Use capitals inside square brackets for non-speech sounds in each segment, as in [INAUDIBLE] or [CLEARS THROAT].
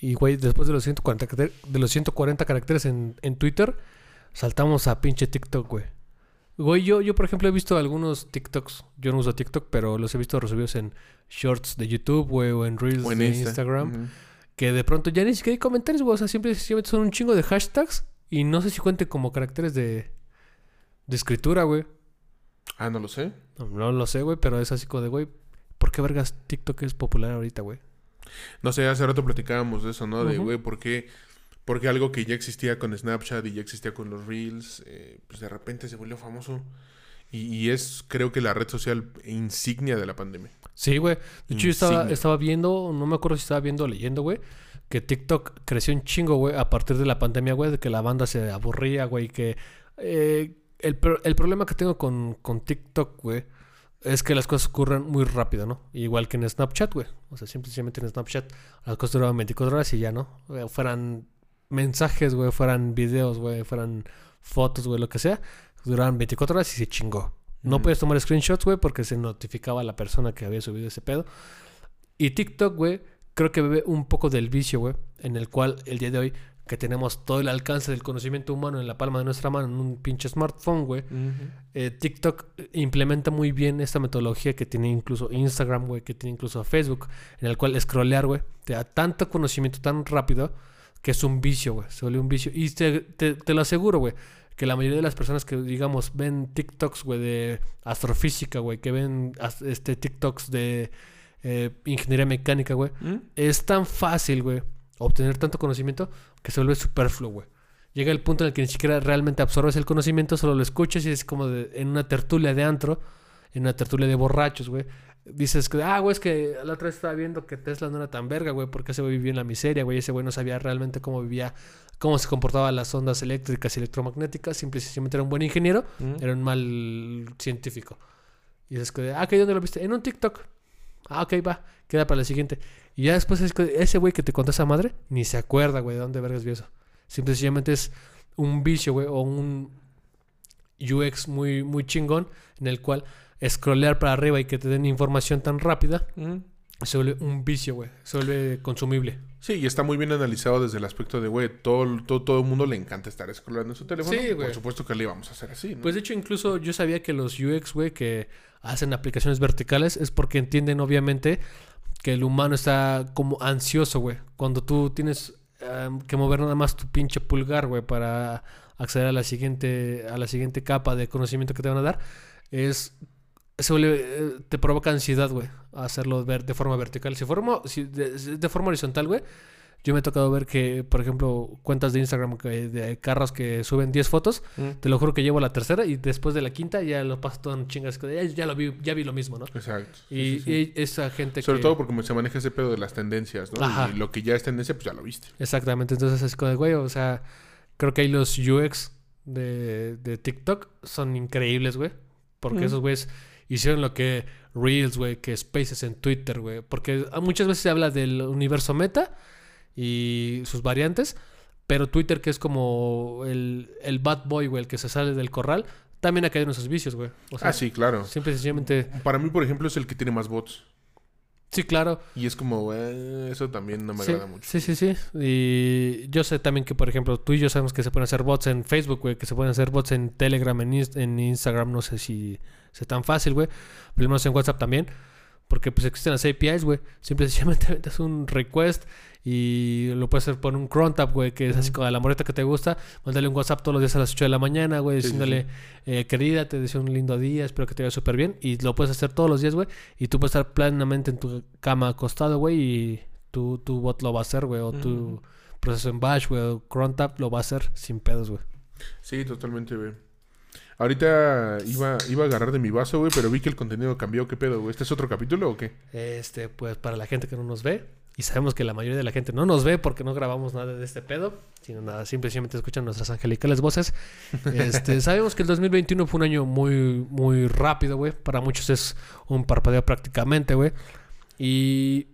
Y, güey, después de los 140, caracter- de los 140 caracteres en, en Twitter, saltamos a pinche TikTok, güey. Güey, yo, yo, por ejemplo, he visto algunos TikToks. Yo no uso TikTok, pero los he visto resubidos en shorts de YouTube, güey, o en Reels O en de Insta. Instagram. Que de pronto ya ni siquiera hay comentarios, güey. O sea, siempre, son un chingo de hashtags. Y no sé si cuente como caracteres de, de escritura, güey. Ah, no lo sé. No, no lo sé, güey, pero es así como de, güey, ¿por qué vergas TikTok es popular ahorita, güey? No sé, hace rato platicábamos de eso, ¿no? De, güey, ¿por qué? Porque algo que ya existía con Snapchat y ya existía con los Reels, eh, pues de repente se volvió famoso. Y, y es, creo que la red social insignia de la pandemia. Sí, güey. De hecho, yo estaba, estaba viendo, no me acuerdo si estaba viendo o leyendo, güey, que TikTok creció un chingo, güey, a partir de la pandemia, güey, de que la banda se aburría, güey, que eh, el, el problema que tengo con, con TikTok, güey, es que las cosas ocurren muy rápido, ¿no? Igual que en Snapchat, güey. O sea, simplemente en Snapchat las cosas duraban 24 horas y ya, ¿no? Eh, Fueran mensajes, güey, fueran videos, güey, fueran fotos, güey, lo que sea, duraban 24 horas y se chingó. No Ujú. puedes tomar screenshots, güey, porque se notificaba a la persona que había subido ese pedo. Y TikTok, güey, creo que bebe un poco del vicio, güey, en el cual el día de hoy que tenemos todo el alcance del conocimiento humano en la palma de nuestra mano, en un pinche smartphone, güey. eh, TikTok implementa muy bien esta metodología que tiene incluso Instagram, güey, que tiene incluso Facebook, en el cual scrollear, güey, te da tanto conocimiento tan rápido que es un vicio, güey. Se vuelve un vicio. Y te, te- te lo aseguro, güey, que la mayoría de las personas que, digamos, ven TikToks, güey, de astrofísica, güey, que ven este TikToks de eh, ingeniería mecánica, güey, ¿Mm? es tan fácil, güey, obtener tanto conocimiento que se vuelve superfluo, güey. Llega el punto en el que ni siquiera realmente absorbes el conocimiento, solo lo escuchas y es como de- en una tertulia de antro, en una tertulia de borrachos, güey. Dices que, ah, güey, es que la otra vez estaba viendo que Tesla no era tan verga, güey, porque ese güey vivía en la miseria, güey. Ese güey no sabía realmente cómo vivía, cómo se comportaban las ondas eléctricas y electromagnéticas. Simple y sencillamente era un buen ingeniero, ¿Mm? era un mal científico. Y dices que, ah, ¿qué dónde lo viste? En un TikTok. Ah, ok, va, queda para la siguiente. Y ya después es que ese güey que te contó esa madre, ni se acuerda, güey, de dónde vergas vio eso. Simple y sencillamente es un vicio, güey, o un UX muy, muy chingón en el cual scrollear para arriba y que te den información tan rápida ¿Mm? se vuelve un vicio, güey. Se vuelve consumible. Sí, y está muy bien analizado desde el aspecto de, güey, todo, todo, todo el mundo le encanta estar scrollando en su teléfono. Sí, güey. Por supuesto que le íbamos a hacer así, ¿no? Pues de hecho, incluso yo sabía que los UX, güey, que hacen aplicaciones verticales es porque entienden, obviamente, que el humano está como ansioso, güey. Cuando tú tienes em, que mover nada más tu pinche pulgar, güey, para acceder a la siguiente, a la siguiente capa de conocimiento que te van a dar, es se eh, te provoca ansiedad, güey, hacerlo ver de forma vertical. Si, forma, si de forma horizontal, güey, yo me he tocado ver que, por ejemplo, cuentas de Instagram que- de carros que suben 10 fotos, ¿Mm? te lo juro que llevo la tercera y después de la quinta ya lo paso todo en chingas. Ya, ya lo vi, ya vi lo mismo, ¿no? Exacto. Y, sí, sí. y esa gente Sobre que... todo porque se maneja ese pedo de las tendencias, ¿no? Ajá. Y lo que ya es tendencia, pues ya lo viste. Exactamente, entonces es como de, güey, o sea, creo que ahí los UX de, de TikTok son increíbles, güey. Porque Mm. esos güeyes hicieron lo que Reels, güey, que Spaces en Twitter, güey. Porque muchas veces se habla del universo meta y sus variantes, pero Twitter, que es como el, el bad boy, güey, el que se sale del corral, también ha caído en esos vicios, güey. O sea, ah, sí, claro. Simple y sencillamente, Para mí, por ejemplo, es el que tiene más bots. sí, claro. Y es como, eh, eso también no me sí, agrada mucho. Sí, sí, sí. Y yo sé también que, por ejemplo, tú y yo sabemos que se pueden hacer bots en Facebook, güey, que se pueden hacer bots en Telegram, en, Inst- en Instagram, no sé si sea tan fácil, güey. Pero menos en WhatsApp también. Porque pues existen las APIs, güey. Simple y sencillamente metes [LAUGHS] un request y lo puedes hacer por un cron tab, güey, que es así como la moreta que te gusta. Mándale un WhatsApp todos los días a las 8 de la mañana, güey, Sí, sí, diciéndole, eh, querida, te deseo un lindo día, espero que te vaya súper bien. Y lo puedes hacer todos los días, güey. Y tú puedes estar plenamente en tu cama acostado, güey, y tu, tu bot lo va a hacer, güey, o tu proceso en Bash, güey, o cron tab lo va a hacer sin pedos, güey. Sí, totalmente, güey. Ahorita iba, iba a agarrar de mi vaso, güey, pero vi que el contenido cambió. ¿Qué pedo, güey? ¿Este es otro capítulo o qué? Este, pues para la gente que no nos ve, y sabemos que la mayoría de la gente no nos ve porque no grabamos nada de este pedo, sino nada, simplemente escuchan nuestras angelicales voces. [LAUGHS] Este, sabemos que el 2021 fue un año muy, muy rápido, güey. Para muchos es un parpadeo prácticamente, güey. Y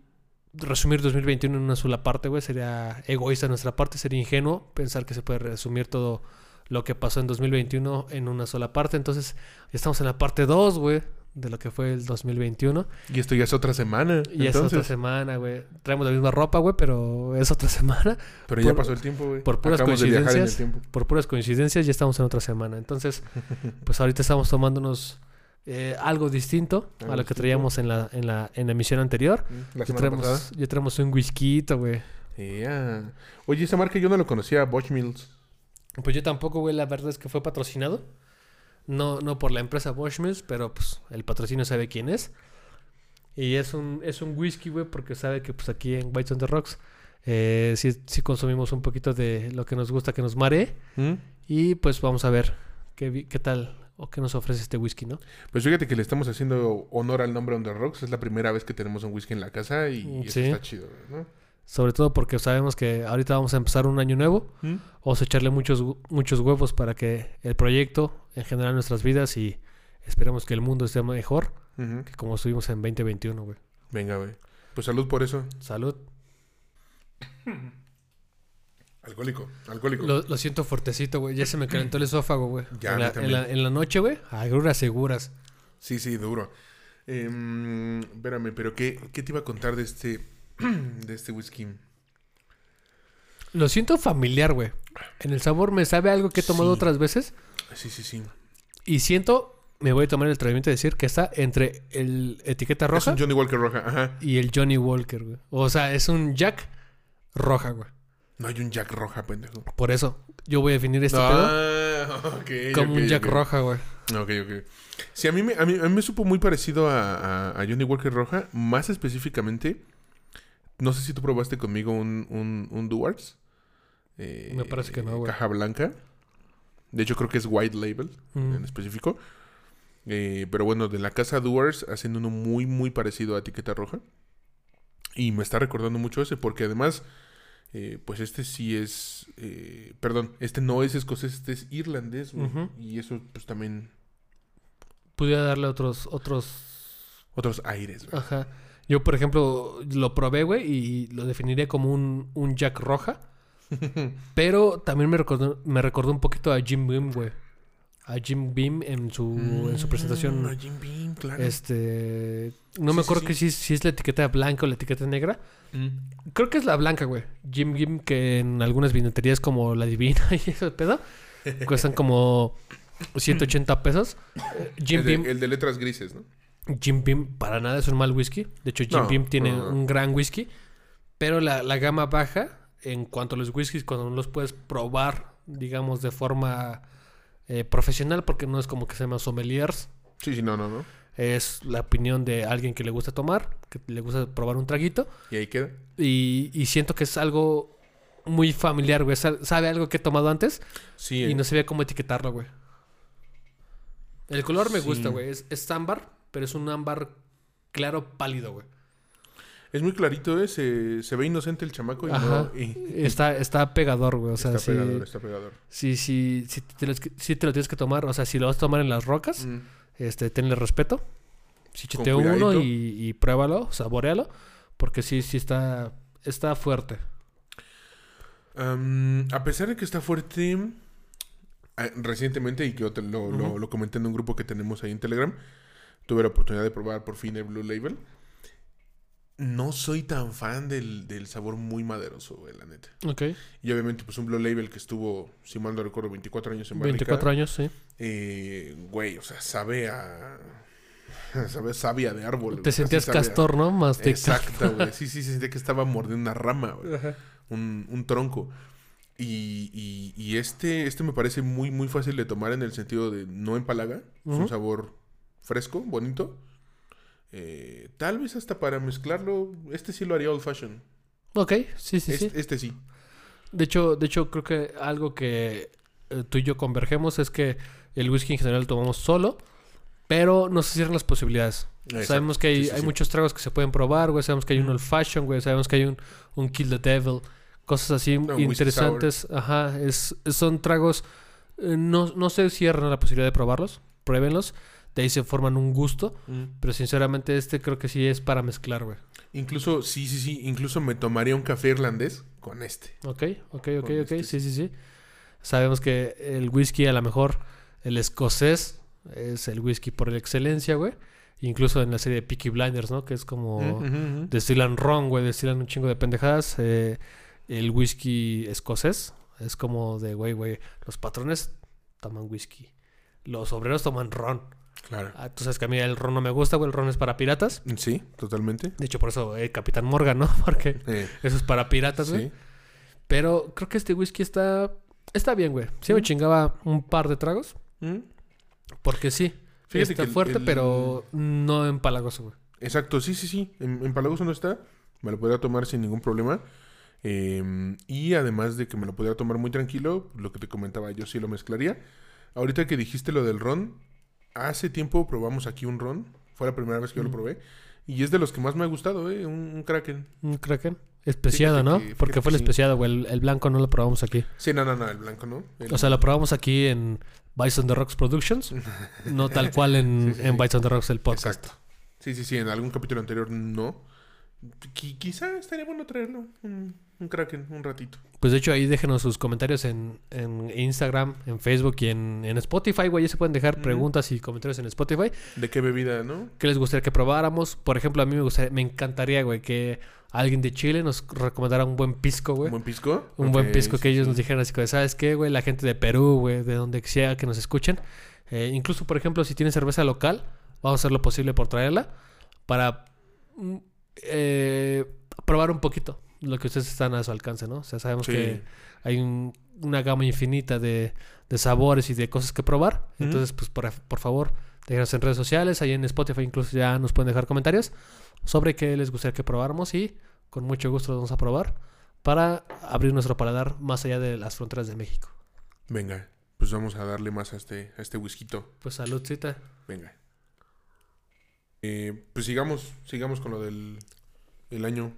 resumir 2021 en una sola parte, güey, sería egoísta de nuestra parte, sería ingenuo pensar que se puede resumir todo lo que pasó en 2021 en una sola parte. Entonces, estamos en la parte 2, güey, de lo que fue el 2021. Y esto ya es otra semana. Y es otra semana, güey. Traemos la misma ropa, güey, pero es otra [LAUGHS] semana. Pero ya pasó el tiempo, güey. por puras Acabamos coincidencias. Por puras coincidencias ya estamos en otra semana. Entonces, [LAUGHS] pues ahorita estamos tomándonos eh, algo distinto Algo a lo que traíamos en la, en la, en la emisión anterior. La Ya traemos, ya traemos un whisky, güey. Oye, esa marca yo no lo conocía, Bosch Mills. Pues yo tampoco, güey, la verdad es que fue patrocinado. No, no por la empresa Bosch Mills, pero pues el patrocinio sabe quién es. Y es un, es un whisky, güey, porque sabe que pues aquí en Whites on the Rocks eh, sí, sí consumimos un poquito de lo que nos gusta que nos maree. ¿Mm? Y pues vamos a ver qué, qué tal o qué nos ofrece este whisky, ¿no? Pues fíjate que le estamos haciendo honor al nombre On The Rocks. Es la primera vez que tenemos un whisky en la casa y eso está chido, ¿no? Sobre todo porque sabemos que ahorita vamos a empezar un año nuevo. ¿Mm? Vamos a echarle muchos, muchos huevos para que el proyecto, en general nuestras vidas y esperemos que el mundo esté mejor que como estuvimos en 2021, güey. Venga, güey. Pues salud por eso. Salud. Alcohólico, alcohólico. Lo, lo siento fuertecito, güey. Ya se me calentó el esófago, güey. [CLEARS THROAT] Ya, en, la, en, también. la, en la noche, güey. Agruras seguras. Sí, sí, duro. Em, espérame, pero ¿qué, ¿qué te iba a contar de este, [CLEARS THROAT] de este whisky? Lo siento familiar, güey. En el sabor me sabe algo que he tomado Sí. otras veces. Sí, sí, sí. Y siento, me voy a tomar el atrevimiento de decir que está entre el etiqueta Es roja un Johnny Walker roja, ajá. y el Johnny Walker, güey. O sea, es un Jack roja, güey. No hay un Jack roja, pendejo. Por eso, yo voy a definir este pedo [LAUGHS] Ah, ok, como un Jack roja, güey. Ok, ok. Sí, a mí me, a mí, a mí me supo muy parecido a, a- a Johnny Walker Roja. Más específicamente, no sé si tú probaste conmigo un, un, un Duarts. Eh, Me parece que no, güey. Caja blanca. De hecho, creo que es White Label Mm. en específico. Eh, pero bueno, de la casa Duars hacen uno muy, muy parecido a Etiqueta Roja. Y me está recordando mucho ese, porque además, eh, pues este sí es. eh, perdón, este no es escocés, este es irlandés, güey. Y eso, pues también. Pudiera darle otros, otros Otros aires, güey. Ajá. Yo, por ejemplo, lo probé, güey, y lo definiría como un, un Jack roja. [LAUGHS] Pero también me recordó, me recordó un poquito a Jim Beam, güey. A Jim Beam en su, en su Mm, presentación. a Jim Beam, claro. Este. No Sí, me acuerdo sí. que si, si es la etiqueta blanca o la etiqueta negra. Mm. Creo que es la blanca, güey. Jim Beam, que en algunas vineterías como La Divina [LAUGHS] y ese pedo, cuestan como 180 pesos. Jim el, de, Beam el de letras grises, ¿no? Jim Beam para nada es un mal whisky. De hecho, Jim No, Beam tiene no, no. un gran whisky. Pero la, la gama baja, en cuanto a los whiskies, cuando no los puedes probar, digamos, de forma eh, profesional, porque no es como que se llaman sommeliers. Sí, sí, no, no, no. Es la opinión de alguien que le gusta tomar, que le gusta probar un traguito. Y ahí queda. Y, y siento que es algo muy familiar, güey. Sa- Sabe algo que he tomado antes Sí, y eh. no sabía cómo etiquetarlo, güey. El color me Sí. gusta, güey. Es, es ámbar, pero es un ámbar claro pálido, güey. Es muy clarito, ¿eh? Se, se ve inocente el chamaco y Ajá. no. y- Está, está pegador, güey. O sea, está pegador, está pegador. sí, sí, sí te lo, sí te lo tienes que tomar. O sea, si lo vas a tomar en las rocas, Mm. este, tenle respeto. Con chete uno y, y pruébalo, saborealo. Porque sí, sí está, está fuerte. A pesar de que está fuerte, ah, recientemente, y que yo te lo, lo comenté en un grupo que tenemos ahí en Telegram, tuve la oportunidad de probar por fin el Blue Label. No soy tan fan del, del sabor muy maderoso, güey, la neta. Ok. Y obviamente, pues un Blue Label que estuvo, si mal no recuerdo, 24 años en barrica. 24 años, sí. Eh, güey, o sea, sabe a... [LAUGHS] Sabe a savia de árbol. Te sentías a- castor, ¿no? Más de Exacto, güey. Sí, sí, se sentía que estaba mordiendo una rama, güey. Ajá. Un, un tronco. Y, y- y este, este me parece muy, muy fácil de tomar en el sentido de no empalaga. Es un sabor fresco, bonito. Eh, tal vez hasta para mezclarlo, este sí lo haría old fashion. Ok, sí, sí, este, sí. este sí. De hecho, de hecho, creo que algo que eh, tú y yo convergemos es que el whisky en general lo tomamos solo, pero no se cierran las posibilidades. Exacto. Sabemos que hay, Sí, sí, hay sí. muchos tragos que se pueden probar, güey. Sabemos que hay un Ujú. old fashion, güey. Sabemos que hay un, un kill the devil. Cosas así Un whisky interesantes. Ajá. Es, son tragos. eh, no, no se cierran la posibilidad de probarlos. Pruébenlos. De ahí se forman un gusto. Pero sinceramente, este creo que sí es para mezclar, güey. Incluso, sí, sí, sí. Incluso me tomaría un café irlandés con este. Ok, ok, ok, Con ok. este Sí, sí, sí. Sabemos que el whisky, a lo mejor, el escocés es el whisky por excelencia, güey. Incluso en la serie de Peaky Blinders, ¿no? Que es como... Destilan ron, güey, destilan un chingo de pendejadas. Eh, el whisky escocés es como de, güey, güey, los patrones toman whisky. Los obreros toman ron. Claro. Ah, tú sabes que a mí el ron no me gusta, güey, el ron es para piratas. Sí, totalmente. De hecho, por eso eh, Capitán Morgan, ¿no? [LAUGHS] Porque Eh, eso es para piratas, güey. sí. Pero creo que este whisky está... Está bien, güey. Sí me chingaba un par de tragos. Mm. Porque sí. Fíjate está que el- fuerte, el- pero no empalagoso, güey. Exacto, sí, sí, sí. En, en Palagoso no está. Me lo podría tomar sin ningún problema. Eh, y además de que me lo podría tomar muy tranquilo, lo que te comentaba, yo sí lo mezclaría. Ahorita que dijiste lo del ron, hace tiempo probamos aquí un ron. Fue la primera vez que yo lo Mm. probé. Y es de los que más me ha gustado, ¿eh? Un, un Kraken. Un Kraken. Especiado, Fíjate ¿no? que- Porque fue el sí. especiado, güey. El, el blanco no lo probamos aquí. Sí, no, no, no, el blanco no. El- O sea, lo probamos aquí en Bison the Rocks Productions. no tal cual en, [LAUGHS] Sí, sí, en the Rocks el podcast. Exacto. Sí, sí, sí, en algún capítulo anterior no. Qui- quizá estaría bueno traerlo. Un, un Kraken, un ratito. Pues de hecho ahí déjenos sus comentarios en, en Instagram, en Facebook y en, en Spotify, güey. Ya se pueden dejar preguntas y comentarios en Spotify. ¿De qué bebida, no? ¿Qué les gustaría que probáramos? Por ejemplo, a mí me gustaría, me encantaría, güey, que alguien de Chile nos recomendara un buen pisco, güey. ¿Un buen pisco? Un buen pisco sí, que ellos sí. nos dijeran así como, ¿sabes qué, güey? La gente de Perú, güey, de donde sea que nos escuchen. Eh, incluso, por ejemplo, si tienen cerveza local, vamos a hacer lo posible por traerla para mm, eh, probar un poquito lo que ustedes están a su alcance, ¿no? O sea, sabemos Sí. que hay un- una gama infinita de, de sabores y de cosas que probar. Entonces, pues, por, por favor, déjenos en redes sociales, ahí en Spotify incluso ya nos pueden dejar comentarios sobre qué les gustaría que probáramos y con mucho gusto los vamos a probar para abrir nuestro paladar más allá de las fronteras de México. Venga, pues vamos a darle más a este, a este whisky. Pues saludcita. Venga. Eh, pues sigamos, sigamos con lo del el año.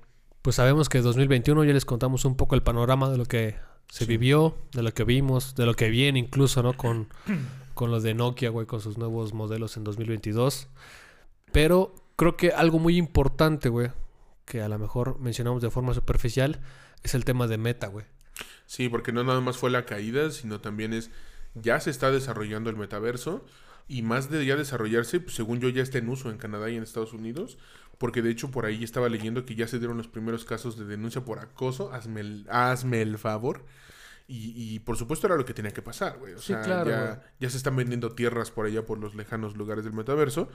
Pues sabemos que 2021 ya les contamos un poco el panorama de lo que se Sí. vivió, de lo que vimos, de lo que viene incluso, ¿no? Con, [CLEARS THROAT] con lo de Nokia, güey, con sus nuevos modelos en 2022. Pero creo que algo muy importante, güey, que a lo mejor mencionamos de forma superficial, es el tema de Meta, güey. Sí, porque no nada más fue la caída, sino también es ya se está desarrollando el metaverso y más de ya desarrollarse, pues, según yo ya está en uso en Canadá y en Estados Unidos, porque de hecho por ahí estaba leyendo que ya se dieron los primeros casos de denuncia por acoso, hazme el, hazme el favor. Y, y, por supuesto era lo que tenía que pasar, güey. O Sí, sea, claro, güey. ya, ya se están vendiendo tierras por allá por los lejanos lugares del metaverso.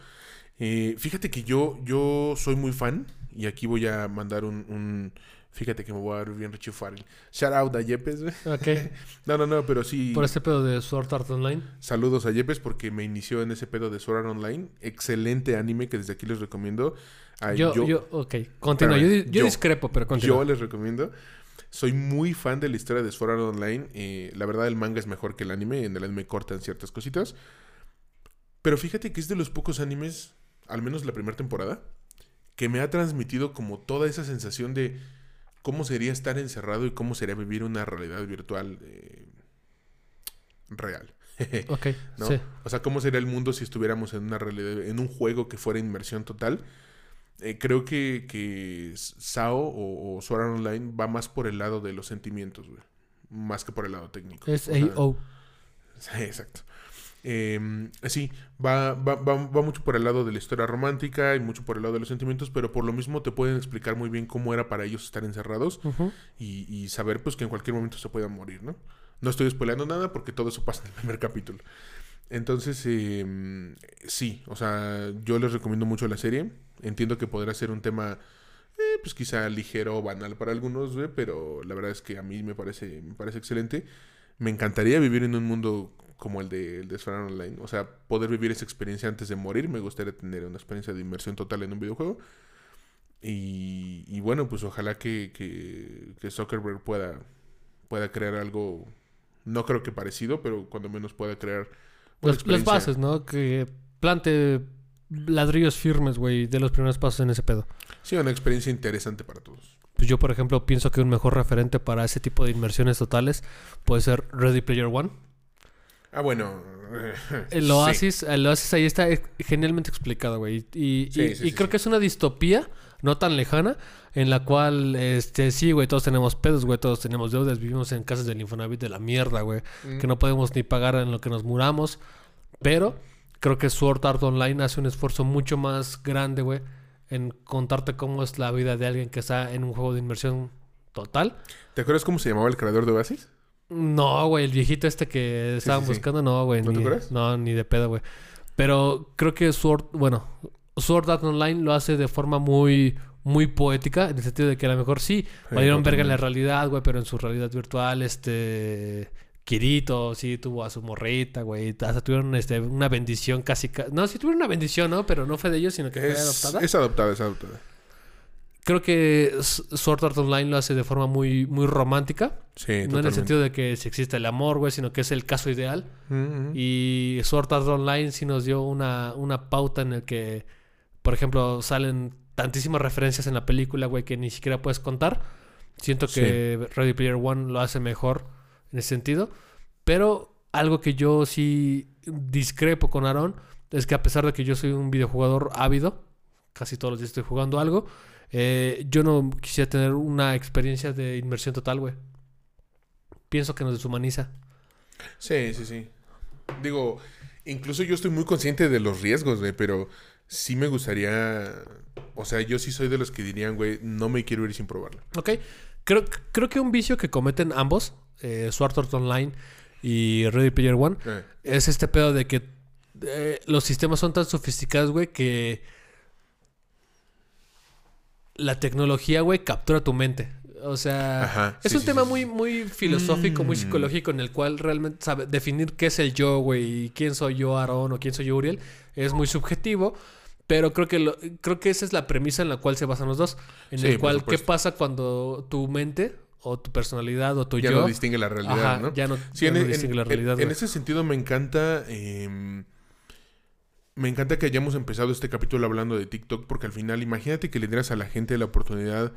Eh, fíjate que yo, yo soy muy fan, y aquí voy a mandar un, un- Fíjate que me voy a ver bien Richie Farrell. Shout out a Yepes, güey. Ok. [LAUGHS] No, no, no, pero sí. Por este pedo de Sword Art Online. Saludos a Yepes porque me inició en ese pedo de Sword Art Online. Excelente anime que desde aquí les recomiendo. Ah, Yo, yo, ok. Continúa. Yo, yo yo- discrepo, pero continúa. yo les recomiendo. Soy muy fan de la historia de Sword Art Online. eh, la verdad, el manga es mejor que el anime. En el anime cortan ciertas cositas. Pero fíjate que es de los pocos animes, al menos la primera temporada, que me ha transmitido como toda esa sensación de cómo sería estar encerrado y cómo sería vivir una realidad virtual eh, real. [LAUGHS] Ok, ¿no? sí. O sea, ¿cómo sería el mundo si estuviéramos en una realidad, en un juego que fuera inmersión total? Eh, creo que, que SAO o, o Sword Art Online va más por el lado de los sentimientos, güey. Más que por el lado técnico. Es AO. [LAUGHS] Sí, exacto. Eh, sí, va, va, va, va mucho por el lado de la historia romántica y mucho por el lado de los sentimientos, pero por lo mismo te pueden explicar muy bien cómo era para ellos estar encerrados y, y saber pues que en cualquier momento se puedan morir, ¿no? No estoy spoileando nada porque todo eso pasa en el primer capítulo. Entonces, eh, sí, o sea, yo les recomiendo mucho la serie. Entiendo que podrá ser un tema, eh, pues quizá ligero o banal para algunos, pero la verdad es que a mí me parece, me parece excelente. Me encantaría vivir en un mundo como el de, el de Online. O sea, poder vivir esa experiencia antes de morir. Me gustaría tener una experiencia de inmersión total en un videojuego. Y, y bueno, pues ojalá que, que, que Zuckerberg pueda, pueda crear algo, no creo que parecido, pero cuando menos pueda crear una Las, las experiencia- bases, ¿no? Que plante ladrillos firmes, güey, de los primeros pasos en ese pedo. Sí, una experiencia interesante para todos. Pues yo, por ejemplo, pienso que un mejor referente para ese tipo de inmersiones totales puede ser Ready Player One. Ah, bueno. [LAUGHS] El sí. Oasis, el Oasis ahí está genialmente explicado, güey. Y, Sí, y- sí, y sí, creo que es una distopía no tan lejana en la cual, este, sí, güey, todos tenemos pedos, güey, todos tenemos deudas, vivimos en casas del Infonavit de la mierda, güey, Mm. que no podemos ni pagar en lo que nos muramos, pero creo que Sword Art Online hace un esfuerzo mucho más grande, güey, en contarte cómo es la vida de alguien que está en un juego de inmersión total. ¿Te acuerdas cómo se llamaba el creador de Oasis? No, güey, el viejito este que estaban sí, sí. buscando, no, güey. ¿No te ni- acuerdas? No, ni de pedo, güey. Pero creo que Sword, bueno, Sword Art Online lo hace de forma muy, muy poética, en el sentido de que a lo mejor sí, valieron verga en la realidad, güey, pero en su realidad virtual, este. Kirito sí tuvo a su morrita, güey. Hasta tuvieron este, una bendición casi. ca- No, sí tuvieron una bendición, ¿no? Pero no fue de ellos, sino que fue adoptada. es adoptada, es adoptada. Creo que Sword Art Online lo hace de forma muy, muy romántica. Sí, No en el sentido de que si existe el amor, güey, sino que es el caso ideal. Ujú, ujú. Y Sword Art Online sí nos dio una, una pauta en el que, por ejemplo, salen tantísimas referencias en la película, güey, que ni siquiera puedes contar. Siento que Ready Player One lo hace mejor en ese sentido. Pero algo que yo sí discrepo con Aaron es que a pesar de que yo soy un videojugador ávido, casi todos los días estoy jugando algo, eh, yo no quisiera tener una experiencia de inmersión total, güey. Pienso que nos deshumaniza. Sí, sí, sí. Digo, incluso yo estoy muy consciente de los riesgos, güey, pero sí me gustaría. O sea, yo sí soy de los que dirían, güey, no me quiero ir sin probarlo. Ok. Creo, creo que un vicio que cometen ambos, eh, Sword Art Online y Ready Player One, Eh, es este pedo de que eh, los sistemas son tan sofisticados, güey, que la tecnología, güey, captura tu mente. O sea, Ajá, es sí, un sí, tema sí, muy, muy filosófico, muy Mm. psicológico, en el cual realmente sabe definir qué es el yo, güey, y quién soy yo, Aaron, o quién soy yo, Uriel, es muy subjetivo. Pero creo que lo- creo que esa es la premisa en la cual se basan los dos. En el cual, ¿qué pasa cuando tu mente o tu personalidad o tu ya yo no distingue la realidad, ajá, ¿no? ya no, Sí, ya en, no en- distingue la en- realidad, en güey. ese sentido me encanta. eh, me encanta que hayamos empezado este capítulo hablando de TikTok, porque al final, imagínate que le dieras a la gente la oportunidad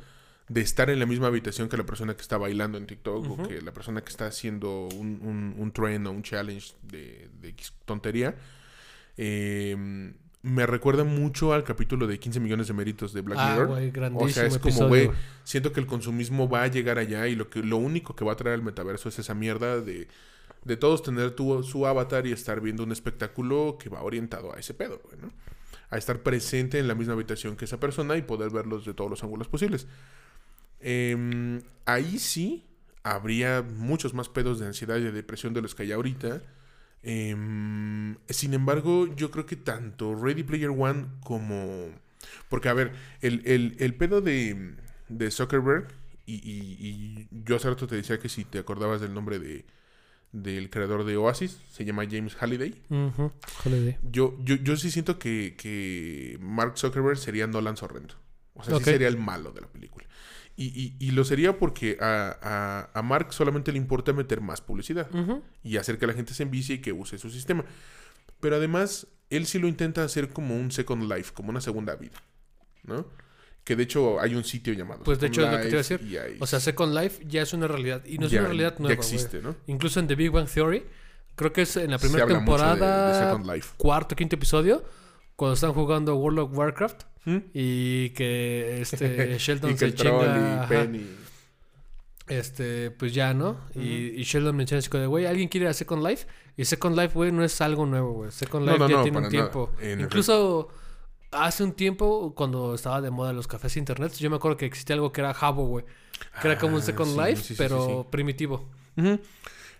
de estar en la misma habitación que la persona que está bailando en TikTok o que la persona que está haciendo un, un, un trend o un challenge de, tontería. Eh, me recuerda mucho al capítulo de 15 millones de méritos de Black Ah, Mirror. O sea, es como, episodio, güey, güey. siento que el consumismo va a llegar allá y lo que lo único que va a traer el metaverso es esa mierda de, de todos tener tu, su avatar y estar viendo un espectáculo que va orientado a ese pedo. A estar presente en la misma habitación que esa persona y poder verlos de todos los ángulos posibles. Em, ahí sí habría muchos más pedos de ansiedad y de depresión de los que hay ahorita. Em, sin embargo, yo creo que tanto Ready Player One como... Porque, a ver, el, el- el pedo de, de Zuckerberg, y, y- y yo hace rato te decía que si te acordabas del nombre de, del creador de Oasis, se llama James Halliday. Yo, yo, yo sí siento que, que Mark Zuckerberg sería Nolan Sorrento. O sea, sí sería el malo de la película. Y, y- y lo sería porque a, a- a Mark solamente le importa meter más publicidad y hacer que la gente se envicie y que use su sistema. Pero además, él sí lo intenta hacer como un Second Life, como una segunda vida, ¿no? Que de hecho hay un sitio llamado. Pues de hecho es lo que te iba a decir. hay- O sea, Second Life ya es una realidad. Y no es ya- una realidad ya nueva, güey. existe, ¿no? Incluso en The Big Bang Theory, creo que es en la primera de- de temporada, Life. cuarto, quinto episodio, cuando están jugando World of Warcraft ¿Mm? y que este [LAUGHS] Sheldon y que se chinga, y Penny. este, pues ya, ¿no? y, y Sheldon menciona así como de, güey, ¿alguien quiere ir a Second Life? Y Second Life, güey, no es algo nuevo, güey. Second Life no, ya no, tiene un nada. tiempo. En Incluso hace un tiempo, cuando estaba de moda los cafés internet, yo me acuerdo que existía algo que era Habbo, güey. Que era como un Ah, Second sí, Life, sí, sí, pero primitivo.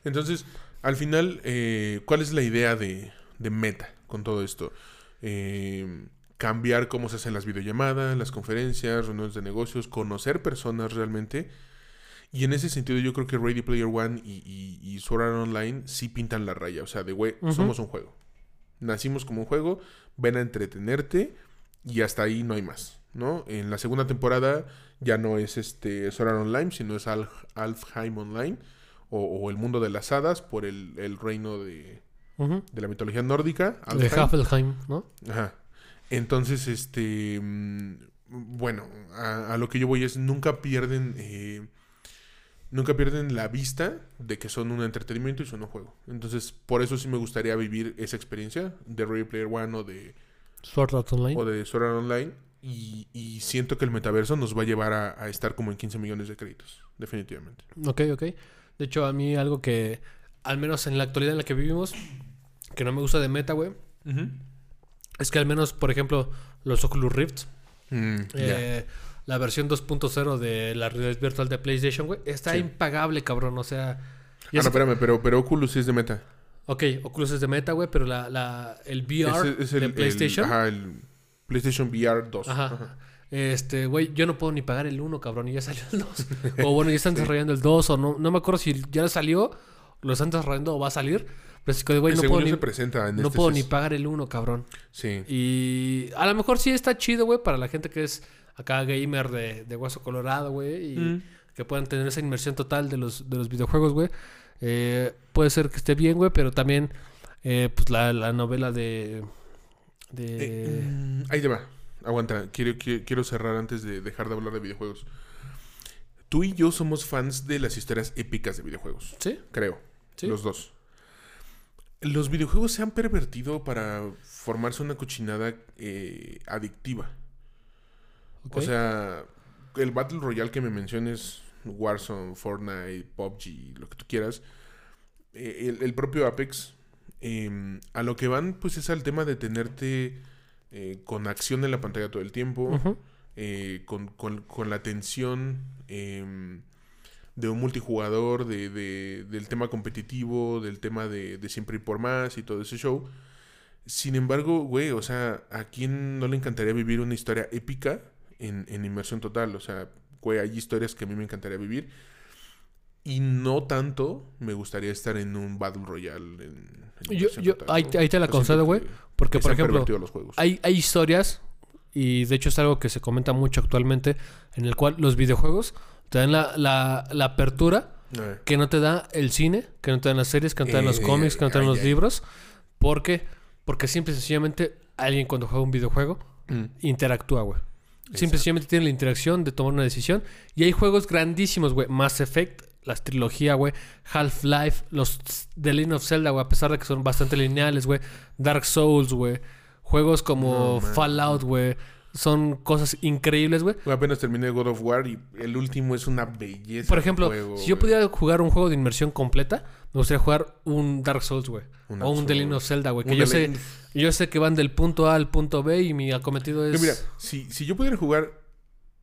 Entonces, al final, eh, ¿cuál es la idea de, de Meta con todo esto? Eh, cambiar cómo se hacen las videollamadas, las conferencias, reuniones de negocios, conocer personas realmente. Y en ese sentido yo creo que Ready Player One y, y, y Sword Art Online sí pintan la raya. O sea, de güey, somos un juego. Nacimos como un juego, ven a entretenerte y hasta ahí no hay más, ¿no? En la segunda temporada ya no es este Sword Art Online, sino es Alf, Alfheim Online o, o el mundo de las hadas por el, el reino de, de la mitología nórdica. De Alfheim. Haffelheim, ¿no? Ajá. Entonces, este. mm, Bueno, a, a lo que yo voy es nunca pierden. eh, nunca pierden la vista de que son un entretenimiento y son un juego. Entonces, por eso sí me gustaría vivir esa experiencia de Ready Player One o de, Sword Art Online. o de Sword Art Online. Y, y siento que el metaverso nos va a llevar a, a estar como en 15 millones de créditos. Definitivamente. Ok, ok. De hecho, a mí algo que, al menos en la actualidad en la que vivimos, que no me gusta de meta, güey, es que al menos, por ejemplo, los Oculus Rift, Mm, eh, la versión 2.0 de la realidad virtual de PlayStation, güey, está Sí. impagable, cabrón. O sea, Ah, no, espérame, pero, pero Oculus es de meta. ok, Oculus es de meta, güey, pero la, la, el VR Es- es de el- PlayStation. el- ajá, el PlayStation VR 2. Ajá. Ajá. Este, güey, yo no puedo ni pagar el 1, cabrón, y ya salió el 2. [LAUGHS] o bueno, ya están desarrollando el 2, o no, no me acuerdo si ya salió, lo están desarrollando o va a salir. Pero es que, güey, no puedo, ni, se presenta en no este puedo ni pagar el 1, cabrón. Sí. Y a lo mejor sí está chido, güey, para la gente que es acá gamer de, de hueso colorado, güey, y Mm. que puedan tener esa inmersión total de los, de los videojuegos, güey. Eh, puede ser que esté bien, güey, pero también, eh, pues la, la novela de. de... Eh, mm, ahí te va. Aguanta. Quiero, quiero, quiero cerrar antes de dejar de hablar de videojuegos. Tú y yo somos fans de las historias épicas de videojuegos. ¿Sí? Creo. Sí. Los dos. Los videojuegos se han pervertido para formarse una cochinada eh, adictiva. O sea, el Battle Royale que me menciones, Warzone, Fortnite, PUBG, lo que tú quieras, eh, el, el propio Apex, eh, a lo que van, pues es al tema de tenerte eh, con acción en la pantalla todo el tiempo, eh, con, con- con la tensión eh, de un multijugador, de, de- del tema competitivo, del tema de, de siempre ir por más y todo ese show. Sin embargo, güey, o sea, ¿a quién no le encantaría vivir una historia épica en, en inmersión total? O sea, güey, hay historias que a mí me encantaría vivir. Y no tanto me gustaría estar en un Battle Royale. En, en Yo- yo- total, ahí ¿no? te- ahí te la concedo, güey, que- Porque, que por ejemplo, los hay, hay historias, y de hecho es algo que se comenta mucho actualmente, en el cual los videojuegos te dan la, la, la apertura Ah, que no te da el cine, que no te dan las series, que no te dan los Eh, cómics, que no te dan ay, los ay. libros. Porque, porque simple y sencillamente alguien cuando juega un videojuego mm, interactúa, güey. Simple y Exacto. sencillamente tiene la interacción de tomar una decisión. Y hay juegos grandísimos, güey. Mass Effect, las trilogía, güey. Half-Life, los The Legend of Zelda, güey. A pesar de que son bastante lineales, güey. Dark Souls, güey. Juegos como No. Fallout, güey. Son cosas increíbles, güey. Apenas terminé God of War y el último es una belleza. Por ejemplo, juego, si yo pudiera jugar un juego de inmersión completa, me gustaría jugar un Dark Souls, güey. O un The Legend of Zelda, güey. Que yo sé, Yo sé que van del punto A al punto B y mi acometido es... Mira, si, si yo pudiera jugar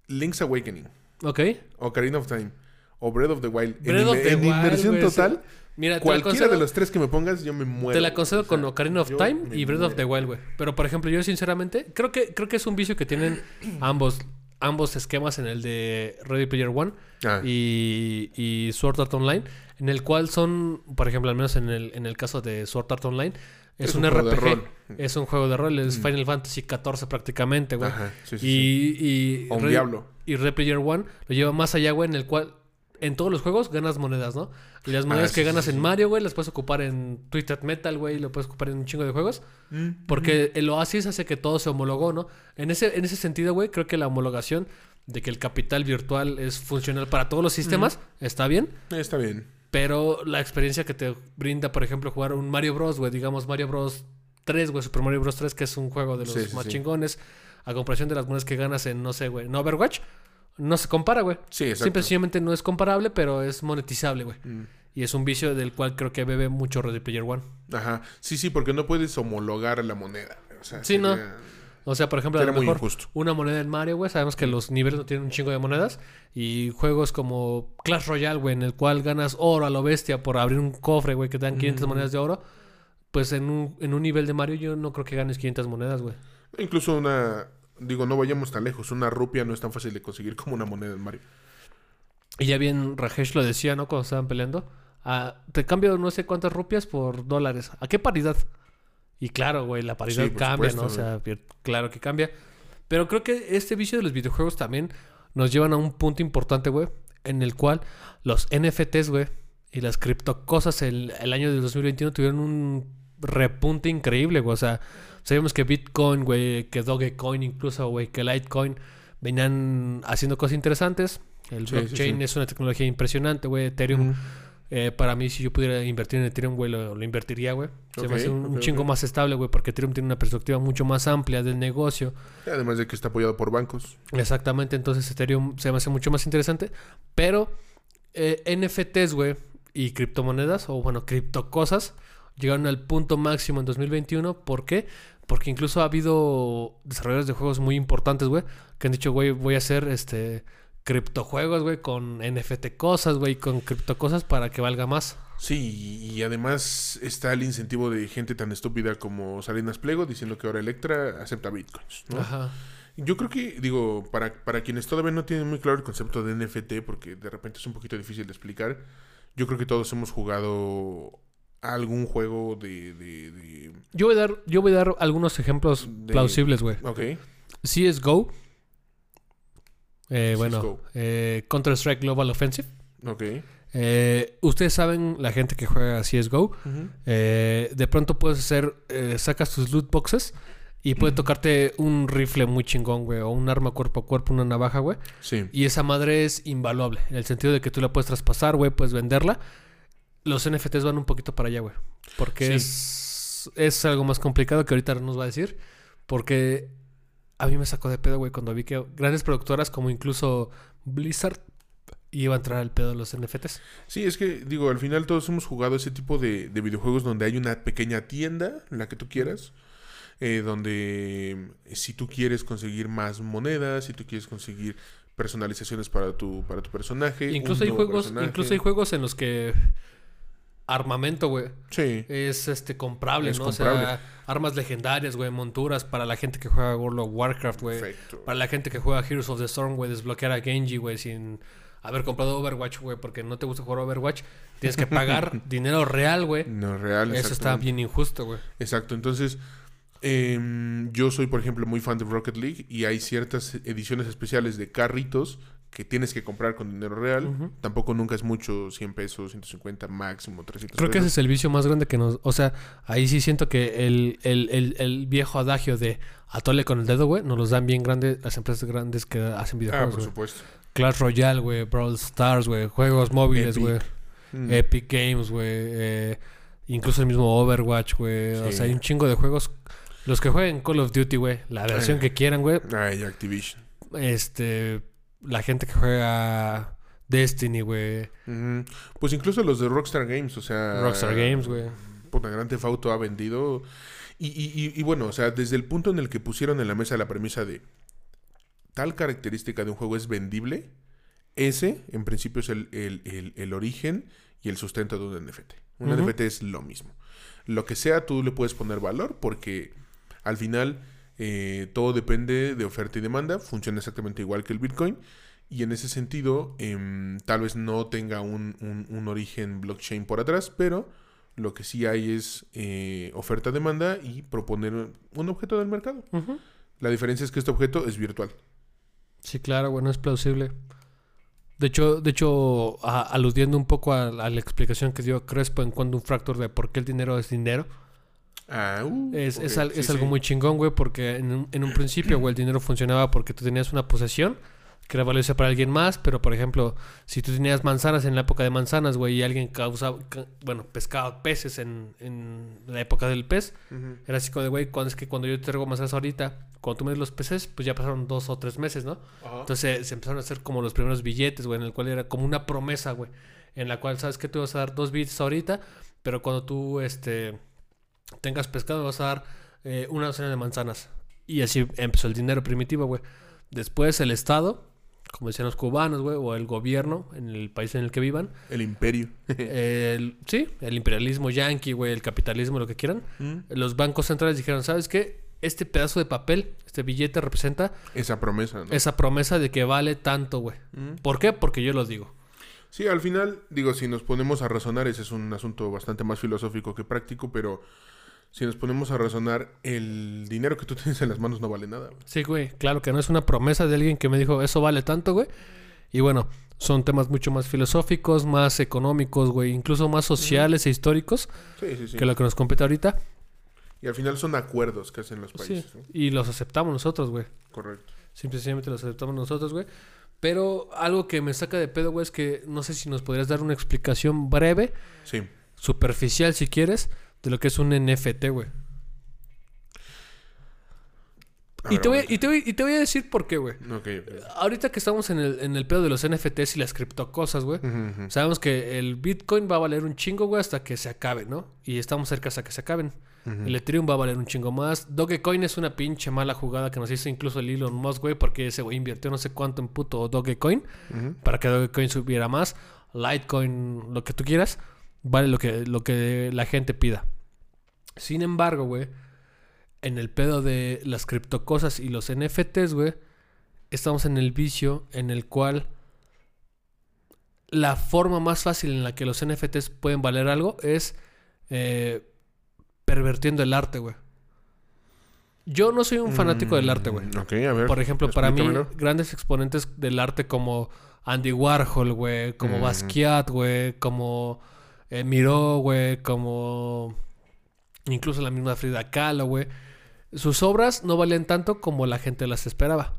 Link's Awakening, Ok. o Ocarina of Time, o Breath of the Wild, en, of the en Wild, güey, total, sí. Mira, cualquiera concedo- de los tres que me pongas, yo me muero. Te la concedo O con Ocarina of Time me y Breath of the. Wild, güey. Pero por ejemplo, yo sinceramente creo que creo que es un vicio que tienen ambos ambos esquemas en el de Ready Player One Ah, y, y Sword Art Online, en el cual son, por ejemplo, al menos en el, en el caso de Sword Art Online, es, un, de RPG, rol. es un juego de rol, es Mm. Final Fantasy XIV prácticamente, güey. Ajá, sí, sí, sí. Y, y, O un diablo. y Ready Player One lo lleva más allá, güey, en el cual en todos los juegos ganas monedas, ¿no? Y las monedas Ah, que ganas en. Mario, güey, las puedes ocupar en Twisted Metal, güey, lo puedes ocupar en un chingo de juegos. Mm, Porque el Oasis hace que todo se homologó, ¿no? En ese, en ese sentido, güey, creo que la homologación de que el capital virtual es funcional para todos los sistemas está bien. mm, Está bien. Pero la experiencia que te brinda, por ejemplo, jugar un Mario Bros, güey, digamos Mario Bros 3, güey, Super Mario Bros 3, que es un juego de los Sí, más sí. chingones, a comparación de las monedas que ganas en, no sé, güey, en Overwatch, no se compara, güey. Sí, exacto. Simple sencillamente no es comparable, pero es monetizable, güey. Mm, Y es un vicio del cual creo que bebe mucho Ready Player One. Ajá. Sí, sí, porque no puedes homologar la moneda. O sea, Sí, no. O sea, por ejemplo, a lo mejor una moneda en Mario, güey. Sabemos que los niveles no tienen un chingo de monedas. Y juegos como Clash Royale, güey, en el cual ganas oro a lo bestia por abrir un cofre, güey, que te dan 500 Mm. monedas de oro. Pues en un, en un nivel de Mario yo no creo que ganes 500 monedas, güey. Incluso una. Digo, no vayamos tan lejos. Una rupia no es tan fácil de conseguir como una moneda en Mario. Y ya bien Rajesh lo decía, ¿no? Cuando estaban peleando. Ah, te cambio no sé cuántas rupias por dólares. ¿A qué paridad? Y claro, güey, la paridad Sí, cambia, ¿no? O sea, claro que cambia. Pero creo que este vicio de los videojuegos también nos llevan a un punto importante, güey, en el cual los NFTs, güey, y las criptocosas el, el año de 2021 tuvieron un repunte increíble, güey. O sea, sabemos que Bitcoin, güey, que Dogecoin incluso, güey, que Litecoin venían haciendo cosas interesantes. El Sí, blockchain sí. es una tecnología impresionante, güey. Ethereum. Eh, para mí, si yo pudiera invertir en Ethereum, güey, lo, lo invertiría, güey. Se me Ok, hace un, chingo más estable, güey, porque Ethereum tiene una perspectiva mucho más amplia del negocio. Además de que está apoyado por bancos. Exactamente, entonces Ethereum se me hace mucho más interesante. Pero eh, NFTs, güey, y criptomonedas, o bueno, criptocosas, llegaron al punto máximo en 2021. ¿Por qué? Porque incluso ha habido desarrolladores de juegos muy importantes, güey, que han dicho, güey, voy a hacer este criptojuegos, güey, con NFT cosas, güey, con cripto cosas para que valga más. Sí, y además está el incentivo de gente tan estúpida como Salinas Plego diciendo que ahora Electra acepta bitcoins, ¿no? Ajá. Yo creo que, digo, para, para quienes todavía no tienen muy claro el concepto de NFT, porque de repente es un poquito difícil de explicar, yo creo que todos hemos jugado algún juego de... de, de- Yo voy a dar, yo voy a dar algunos ejemplos De- plausibles, güey. Ok, CSGO. Eh, bueno, eh, Counter-Strike Global Offensive. ok. Eh, Ustedes saben, la gente que juega CSGO, eh, de pronto puedes hacer, eh, sacas tus loot boxes y puede tocarte un rifle muy chingón, güey, o un arma cuerpo a cuerpo, una navaja, güey. Sí, Y esa madre es invaluable, en el sentido de que tú la puedes traspasar, güey, puedes venderla. Los NFTs van un poquito para allá, güey. Porque Sí. es, es algo más complicado que ahorita nos va a decir. Porque a mí me sacó de pedo, güey, cuando vi que grandes productoras como incluso Blizzard iba a entrar al pedo de los NFTs. Sí, es que, digo, al final todos hemos jugado ese tipo de, de videojuegos donde hay una pequeña tienda, la que tú quieras, eh, donde eh, si tú quieres conseguir más monedas, si tú quieres conseguir personalizaciones para tu, para tu personaje. Incluso hay juegos, personaje. incluso hay juegos en los que armamento, güey, Sí, es este comprable, Es ¿no? comprable. O sea, armas legendarias, güey, monturas para la gente que juega World of Warcraft, güey. perfecto. Para la gente que juega Heroes of the Storm, güey, desbloquear a Genji, güey, sin haber comprado Overwatch, güey, porque no te gusta jugar Overwatch, tienes que pagar [LAUGHS] dinero real, güey. No, real. Eso está bien injusto, güey. Exacto, entonces em, yo soy, por ejemplo, muy fan de Rocket League y hay ciertas ediciones especiales de carritos que tienes que comprar con dinero real. Tampoco nunca es mucho, 100 pesos, 150, máximo 300 Creo que ese es el vicio más grande que nos... O sea, ahí sí siento que el, el, el, el viejo adagio de atole con el dedo, güey, nos los dan bien grandes las empresas grandes que hacen Ah, videojuegos, por güey. supuesto. Clash Royale, güey, Brawl Stars, güey, juegos móviles, Epic. güey. Mm. Epic Games, güey. eh, incluso el mismo Overwatch, güey. O sea, hay un chingo de juegos. Los que jueguen Call of Duty, güey. La versión Eh. que quieran, güey. Ay, Activision. Este. La gente que juega Destiny, güey. Pues incluso los de Rockstar Games, o sea... Rockstar Games, güey. Puta, Grand Theft Auto ha vendido... Y, y- y- y bueno, o sea, desde el punto en el que pusieron en la mesa la premisa de tal característica de un juego es vendible, ese en principio es el, el- el- el origen y el sustento de un NFT. Un. NFT es lo mismo. Lo que sea, tú le puedes poner valor porque al final eh, todo depende de oferta y demanda, funciona exactamente igual que el Bitcoin. Y en ese sentido, em, tal vez no tenga un, un- un origen blockchain por atrás, pero lo que sí hay es eh, oferta-demanda y proponer un objeto del mercado. La diferencia es que este objeto es virtual. Sí, claro, bueno, es plausible. De hecho, de hecho a- aludiendo un poco a, a la explicación que dio Crespo en cuanto a un fractor de por qué el dinero es dinero, Ah, uh, es, es al- sí, es algo sí. muy chingón, güey, porque en un, en un principio, güey, el dinero funcionaba porque tú tenías una posesión que era valiosa para alguien más, pero por ejemplo, si tú tenías manzanas en la época de manzanas, güey, y alguien causaba, ca- bueno, pescaba peces en, en la época del pez, era así como de, güey, cuando es que cuando yo te traigo manzanas ahorita, cuando tú me des los peces, pues ya pasaron dos o tres meses, ¿no? Entonces se, se empezaron a hacer como los primeros billetes, güey, en el cual era como una promesa, güey, en la cual sabes que tú vas a dar dos billetes ahorita, pero cuando tú, este, tengas pescado me vas a dar eh, una docena de manzanas. Y así empezó el dinero primitivo, güey. Después el Estado, como decían los cubanos, güey, o el gobierno en el país en el que vivan, El imperio. [LAUGHS] el, sí, el imperialismo yanqui, güey, el capitalismo, lo que quieran, Mm. los bancos centrales dijeron, ¿sabes qué? Este pedazo de papel, este billete representa Esa promesa, ¿no? esa promesa de que vale tanto, güey. Mm. ¿Por qué? Porque yo lo digo. Sí, al final, digo, si nos ponemos a razonar, ese es un asunto bastante más filosófico que práctico, pero si nos ponemos a razonar, el dinero que tú [LAUGHS] tienes en las manos no vale nada. güey. Sí, güey. Claro que no es una promesa de alguien que me dijo, eso vale tanto, güey. Y bueno, son temas mucho más filosóficos, más económicos, güey. Incluso más sociales e históricos Sí, sí, sí. que lo que nos compete ahorita. Y al final son acuerdos que hacen los países. ¿no? Y los aceptamos nosotros, güey. Correcto. Simplemente los aceptamos nosotros, güey. Pero algo que me saca de pedo, güey, es que no sé si nos podrías dar una explicación breve, Sí. superficial si quieres, de lo que es un NFT, güey. Y te, voy, aguanta. y, te voy, y te voy a decir por qué, güey. Ahorita que estamos en el, en el pedo de los NFTs y las criptocosas, güey. Sabemos que el Bitcoin va a valer un chingo, güey, hasta que se acabe, ¿no? Y estamos cerca hasta que se acaben. El Ethereum va a valer un chingo más. Dogecoin es una pinche mala jugada que nos hizo incluso el Elon Musk, güey, porque ese güey invirtió no sé cuánto en puto Dogecoin para que Dogecoin subiera más. Litecoin, lo que tú quieras, vale lo que, lo que la gente pida. Sin embargo, güey, en el pedo de las criptocosas y los NFTs, güey, estamos en el vicio en el cual la forma más fácil en la que los NFTs pueden valer algo es eh, pervertiendo el arte, güey. Yo no soy un fanático del arte, güey. Mm, Ok, a ver. Por ejemplo, para mí, grandes exponentes del arte como Andy Warhol, güey, como Mm. Basquiat, güey, como eh, Miró, güey, como incluso la misma Frida Kahlo. Sus obras no valían tanto como la gente las esperaba.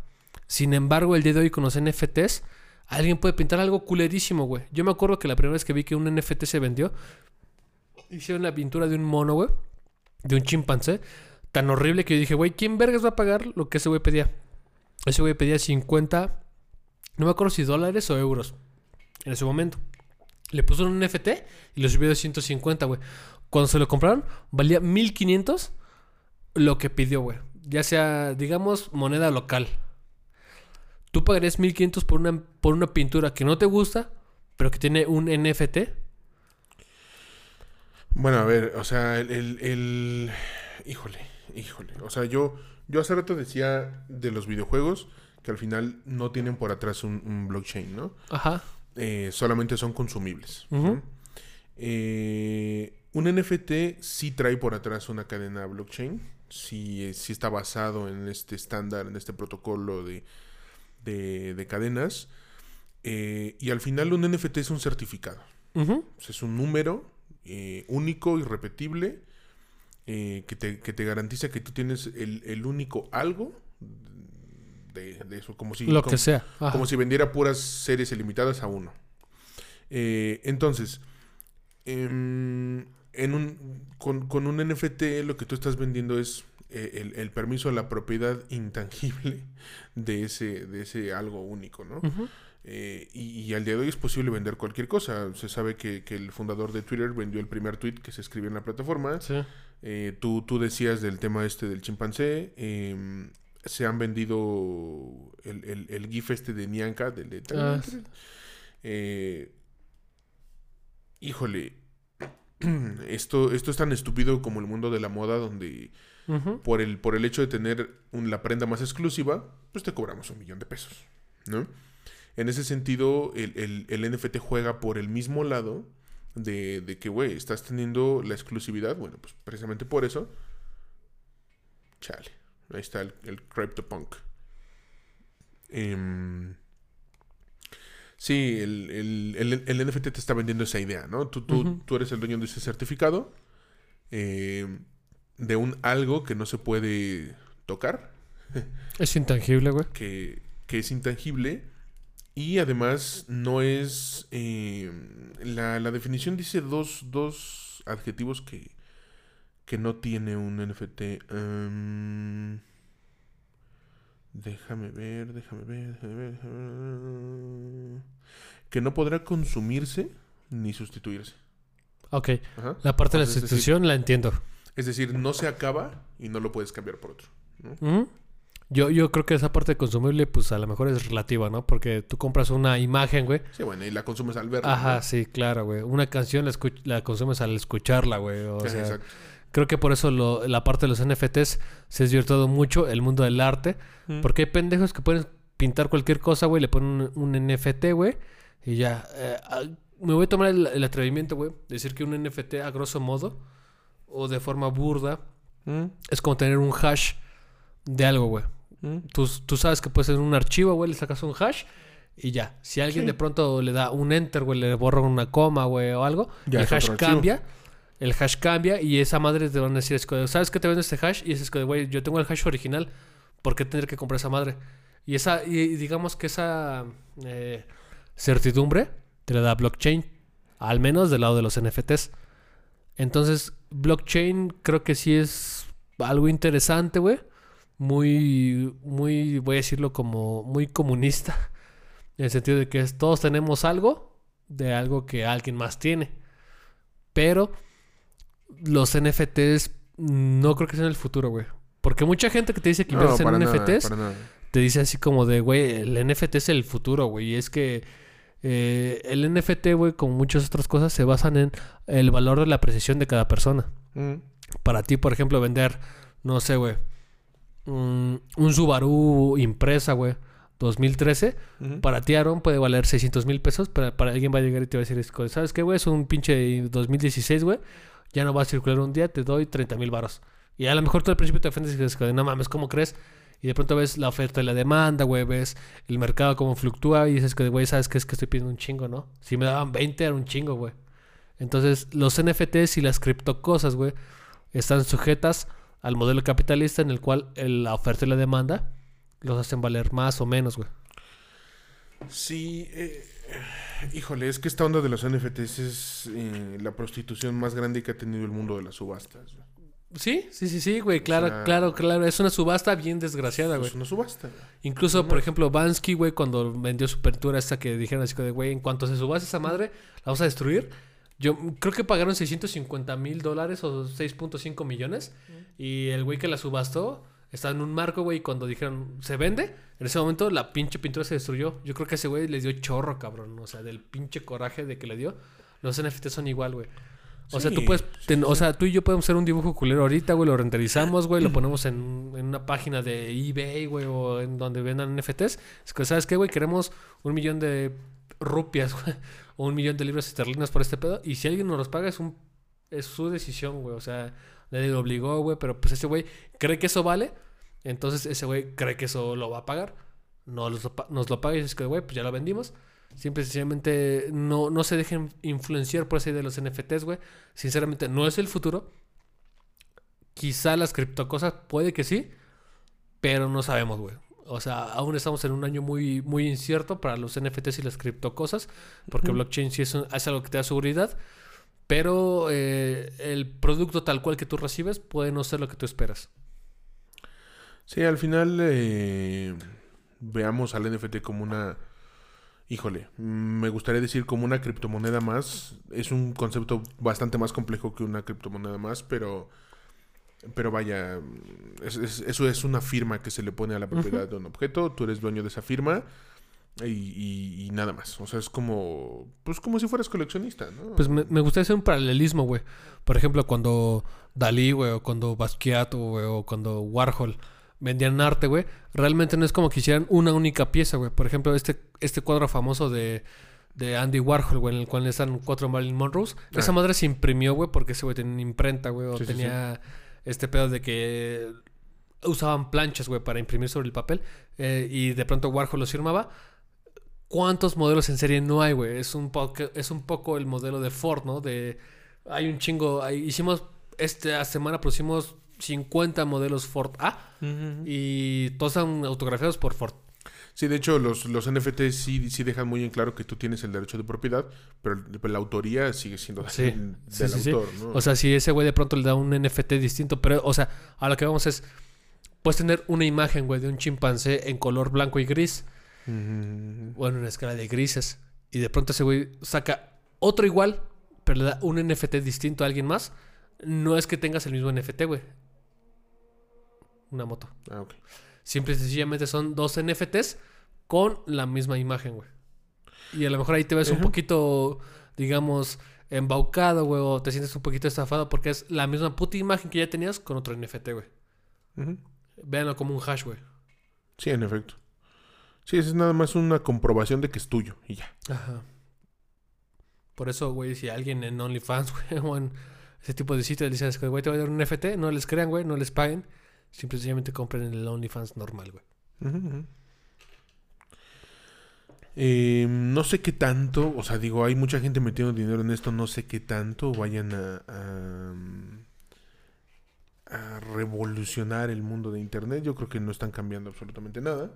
Sin embargo, el día de hoy con los NFTs, alguien puede pintar algo culerísimo, güey. Yo me acuerdo que la primera vez que vi que un NFT se vendió, hicieron la pintura de un mono, güey, de un chimpancé, tan horrible que yo dije, güey, ¿quién vergas va a pagar lo que ese güey pedía? Ese güey pedía 50, no me acuerdo si dólares o euros en ese momento. Le puso un NFT y lo subió de 150, güey. Cuando se lo compraron, valía 1500 lo que pidió, güey. Ya sea, digamos, moneda local. Tú pagarías 1500 por una, por una pintura que no te gusta, pero que tiene un NFT. Bueno, a ver, o sea, el, el, el- Híjole, híjole. O sea, yo, yo hace rato decía de los videojuegos que al final no tienen por atrás un, un blockchain, ¿no? Ajá. Eh, solamente son consumibles. ¿no? Eh, un NFT sí trae por atrás una cadena blockchain. Sí, eh, sí está basado en este estándar, en este protocolo de, de, de cadenas. Eh, y al final un NFT es un certificado. Es un número eh, único, irrepetible, eh, que, te, que te garantiza que tú tienes el, el único algo de, de eso, como si, Lo como, que sea. Ajá. como si vendiera puras series ilimitadas a uno. Entonces, em, en un, con, con un NFT lo que tú estás vendiendo es eh, el, el permiso a la propiedad intangible de ese, de ese algo único, ¿no? Eh, y, y al día de hoy es posible vender cualquier cosa. Se sabe que, que el fundador de Twitter vendió el primer tweet que se escribió en la plataforma. Sí. Eh, tú, tú decías del tema este del chimpancé. em, se han vendido el, el- el GIF este de Nianca, del de... Ah, sí. Híjole, [CLEARS THROAT] esto, esto es tan estúpido como el mundo de la moda donde por el, por el hecho de tener un- la prenda más exclusiva, pues te cobramos un millón de pesos, ¿no? En ese sentido, el, el- el NFT juega por el mismo lado de, de que, güey, estás teniendo la exclusividad, bueno, pues precisamente por eso, chale, ahí está el, el CryptoPunk. Em, sí, el, el- el- el NFT te está vendiendo esa idea, ¿no? Tú, tú, tú eres el dueño de ese certificado. em, de un algo que no se puede tocar, [LAUGHS] Es intangible, güey. que, que es intangible y además no es... eh, la, la definición dice dos, dos adjetivos que, que no tiene un NFT. em, déjame ver, déjame ver, déjame ver, déjame ver. Que no podrá consumirse ni sustituirse. Ok. Ajá. La parte de la decir, institución la entiendo. Es decir, no se acaba y no lo puedes cambiar por otro. ¿no? Yo, yo creo que esa parte de consumible, pues a lo mejor es relativa, ¿no? Porque tú compras una imagen, güey. Sí, bueno, y la consumes al verla. Ajá, ¿no? sí, claro, güey. Una canción la, la consumes al escucharla, güey. O Ajá, sea, exacto. Creo que por eso lo- la parte de los NFTs se ha desvirtuado mucho el mundo del arte. Mm. Porque hay pendejos que pueden pintar cualquier cosa, güey, le ponen un, un NFT, güey, y ya. eh, ah, me voy a tomar el, el atrevimiento, güey, de decir que un NFT a grosso modo, o de forma burda, Mm, es como tener un hash de algo, güey. mm. Tú, tú sabes que puede ser un archivo, güey, le sacas un hash y ya. Si alguien Sí. de pronto le da un enter, güey, le borra una coma, güey, o algo, Ya el hash archivo. El hash cambia y esa madre te van a decir, ¿sabes qué te vende este hash? Y es que, güey, yo tengo el hash original, ¿por qué tener que comprar esa madre? Y esa, y, digamos que esa eh, certidumbre te la da blockchain, al menos del lado de los NFTs. Entonces, blockchain creo que sí es algo interesante, güey. muy, muy, voy a decirlo como muy comunista. En el sentido de que todos tenemos algo de algo que alguien más tiene. Pero los NFTs no creo que sean el futuro, güey. Porque mucha gente que te dice que No, inviertes para en NFTs nada. te dice así como de, güey, el NFT es el futuro, güey. Y es que eh, el NFT, güey, como muchas otras cosas, se basan en el valor de la precisión de cada persona. Mm. Para ti, por ejemplo, vender, no sé, güey, un, un Subaru impresa, güey, 2013. Ujú. Para ti, Aaron, puede valer 600 mil pesos. Pero para alguien va a llegar y te va a decir, ¿sabes qué, güey? Es un pinche 2016, güey. Ya no va a circular un día, te doy 30 mil baros. Y a lo mejor tú al principio te ofendes y dices, no mames, ¿cómo crees? Y de pronto ves la oferta y la demanda, güey, ves el mercado cómo fluctúa y dices que, güey, ¿sabes qué? Es que estoy pidiendo un chingo, ¿no? Si me daban 20 era un chingo, güey. Entonces, los NFTs y las criptocosas, güey, están sujetas al modelo capitalista en el cual la oferta y la demanda los hacen valer más o menos, güey. Sí, eh, híjole, es que esta onda de los NFTs es eh, la prostitución más grande que ha tenido el mundo de las subastas. Sí, sí, sí, sí, güey, claro, sea- claro, claro. Es una subasta bien desgraciada, güey. Es una subasta. güey. Incluso, por ejemplo, Bansky, güey, cuando vendió su pintura esta que dijeron así como de, güey, en cuanto se subas esa madre, la vamos a destruir. Yo creo que pagaron 650 mil dólares o 6.5 millones. Y el güey que la subastó estaba en un marco, güey, y cuando dijeron, ¿se vende? En ese momento la pinche pintura se destruyó. Yo creo que a ese güey le dio chorro, cabrón. O sea, del pinche coraje de que le dio. Los NFT son igual, güey. O sea, tú puedes, ten- sí, o sea, tú y yo podemos hacer un dibujo culero ahorita, güey, lo renderizamos, güey, lo [CLEARS THROAT] ponemos en, en una página de eBay, güey, o en donde vendan NFTs. Es que, ¿sabes qué, güey? Queremos un millón de rupias, [LAUGHS] güey, o un millón de libras esterlinas por este pedo. Y si alguien nos los paga, es un es su decisión, güey. O sea, nadie lo obligó, güey, pero pues ese güey cree que eso vale. Entonces ese güey cree que eso lo va a pagar. No los nos lo paga y dices que, güey, pues ya lo vendimos. Simple y sencillamente no, no se dejen influenciar por esa idea de los NFTs, güey. Sinceramente, no es el futuro. Quizá las criptocosas puede que sí, pero no sabemos, güey. O sea, aún estamos en un año muy, muy incierto para los NFTs y las criptocosas, porque blockchain sí es, un- es algo que te da seguridad, pero eh, el producto tal cual que tú recibes puede no ser lo que tú esperas. Sí, al final eh, veamos al NFT como una... Híjole, me gustaría decir como una criptomoneda más. Es un concepto bastante más complejo que una criptomoneda más, pero... Pero vaya, es- es- eso es una firma que se le pone a la propiedad de un objeto. Tú eres dueño de esa firma y, y- y nada más. O sea, es como... Pues como si fueras coleccionista, ¿no? Pues me, me gustaría hacer un paralelismo, güey. Por ejemplo, cuando Dalí, güey, o cuando Basquiat, güey, o cuando Warhol vendían arte, güey, realmente no es como que hicieran una única pieza, güey. Por ejemplo, este, este cuadro famoso de, de Andy Warhol, güey, en el cual están cuatro Marilyn Monroes. Ah. Esa madre se imprimió, güey, porque ese güey tenía una imprenta, güey, o Sí, sí, tenía este pedo de que usaban planchas, güey, para imprimir sobre el papel. eh, y de pronto Warhol los firmaba. ¿Cuántos modelos en serie no hay, güey? Es un poco, es un poco el modelo de Ford, ¿no? De hay un chingo, hay- hicimos esta semana pusimos 50 modelos Ford A y todos están autografiados por Ford. Sí, de hecho, los, los NFT sí, sí dejan muy en claro que tú tienes el derecho de propiedad, pero, pero la autoría sigue siendo Sí, del, sí, autor, ¿no? O sea, si ese güey de pronto le da un NFT distinto, pero, o sea, a lo que vamos es, puedes tener una imagen, güey, de un chimpancé en color blanco y gris, Ujú. o en una escala de grises, y de pronto ese güey saca otro igual, pero le da un NFT distinto a alguien más, no es que tengas el mismo NFT, güey. Una moto. Ah, ok. Simple y sencillamente son dos NFTs con la misma imagen, güey. Y a lo mejor ahí te ves un poquito, digamos, embaucado, güey, o te sientes un poquito estafado porque es la misma puta imagen que ya tenías con otro NFT, güey. Ujú. Véanlo como un hash, güey. Sí, en efecto. Sí, es nada más una comprobación de que es tuyo y ya. Ajá. Por eso, güey, si alguien en OnlyFans, [LAUGHS] güey, o en ese tipo de sitios le dices güey, te voy a dar un NFT, no les crean, güey, no les paguen. Simple y sencillamente compren el OnlyFans normal, güey. Eh, no sé qué tanto, o sea, digo, hay mucha gente metiendo dinero en esto, no sé qué tanto vayan a, a, a revolucionar el mundo de Internet. Yo creo que no están cambiando absolutamente nada.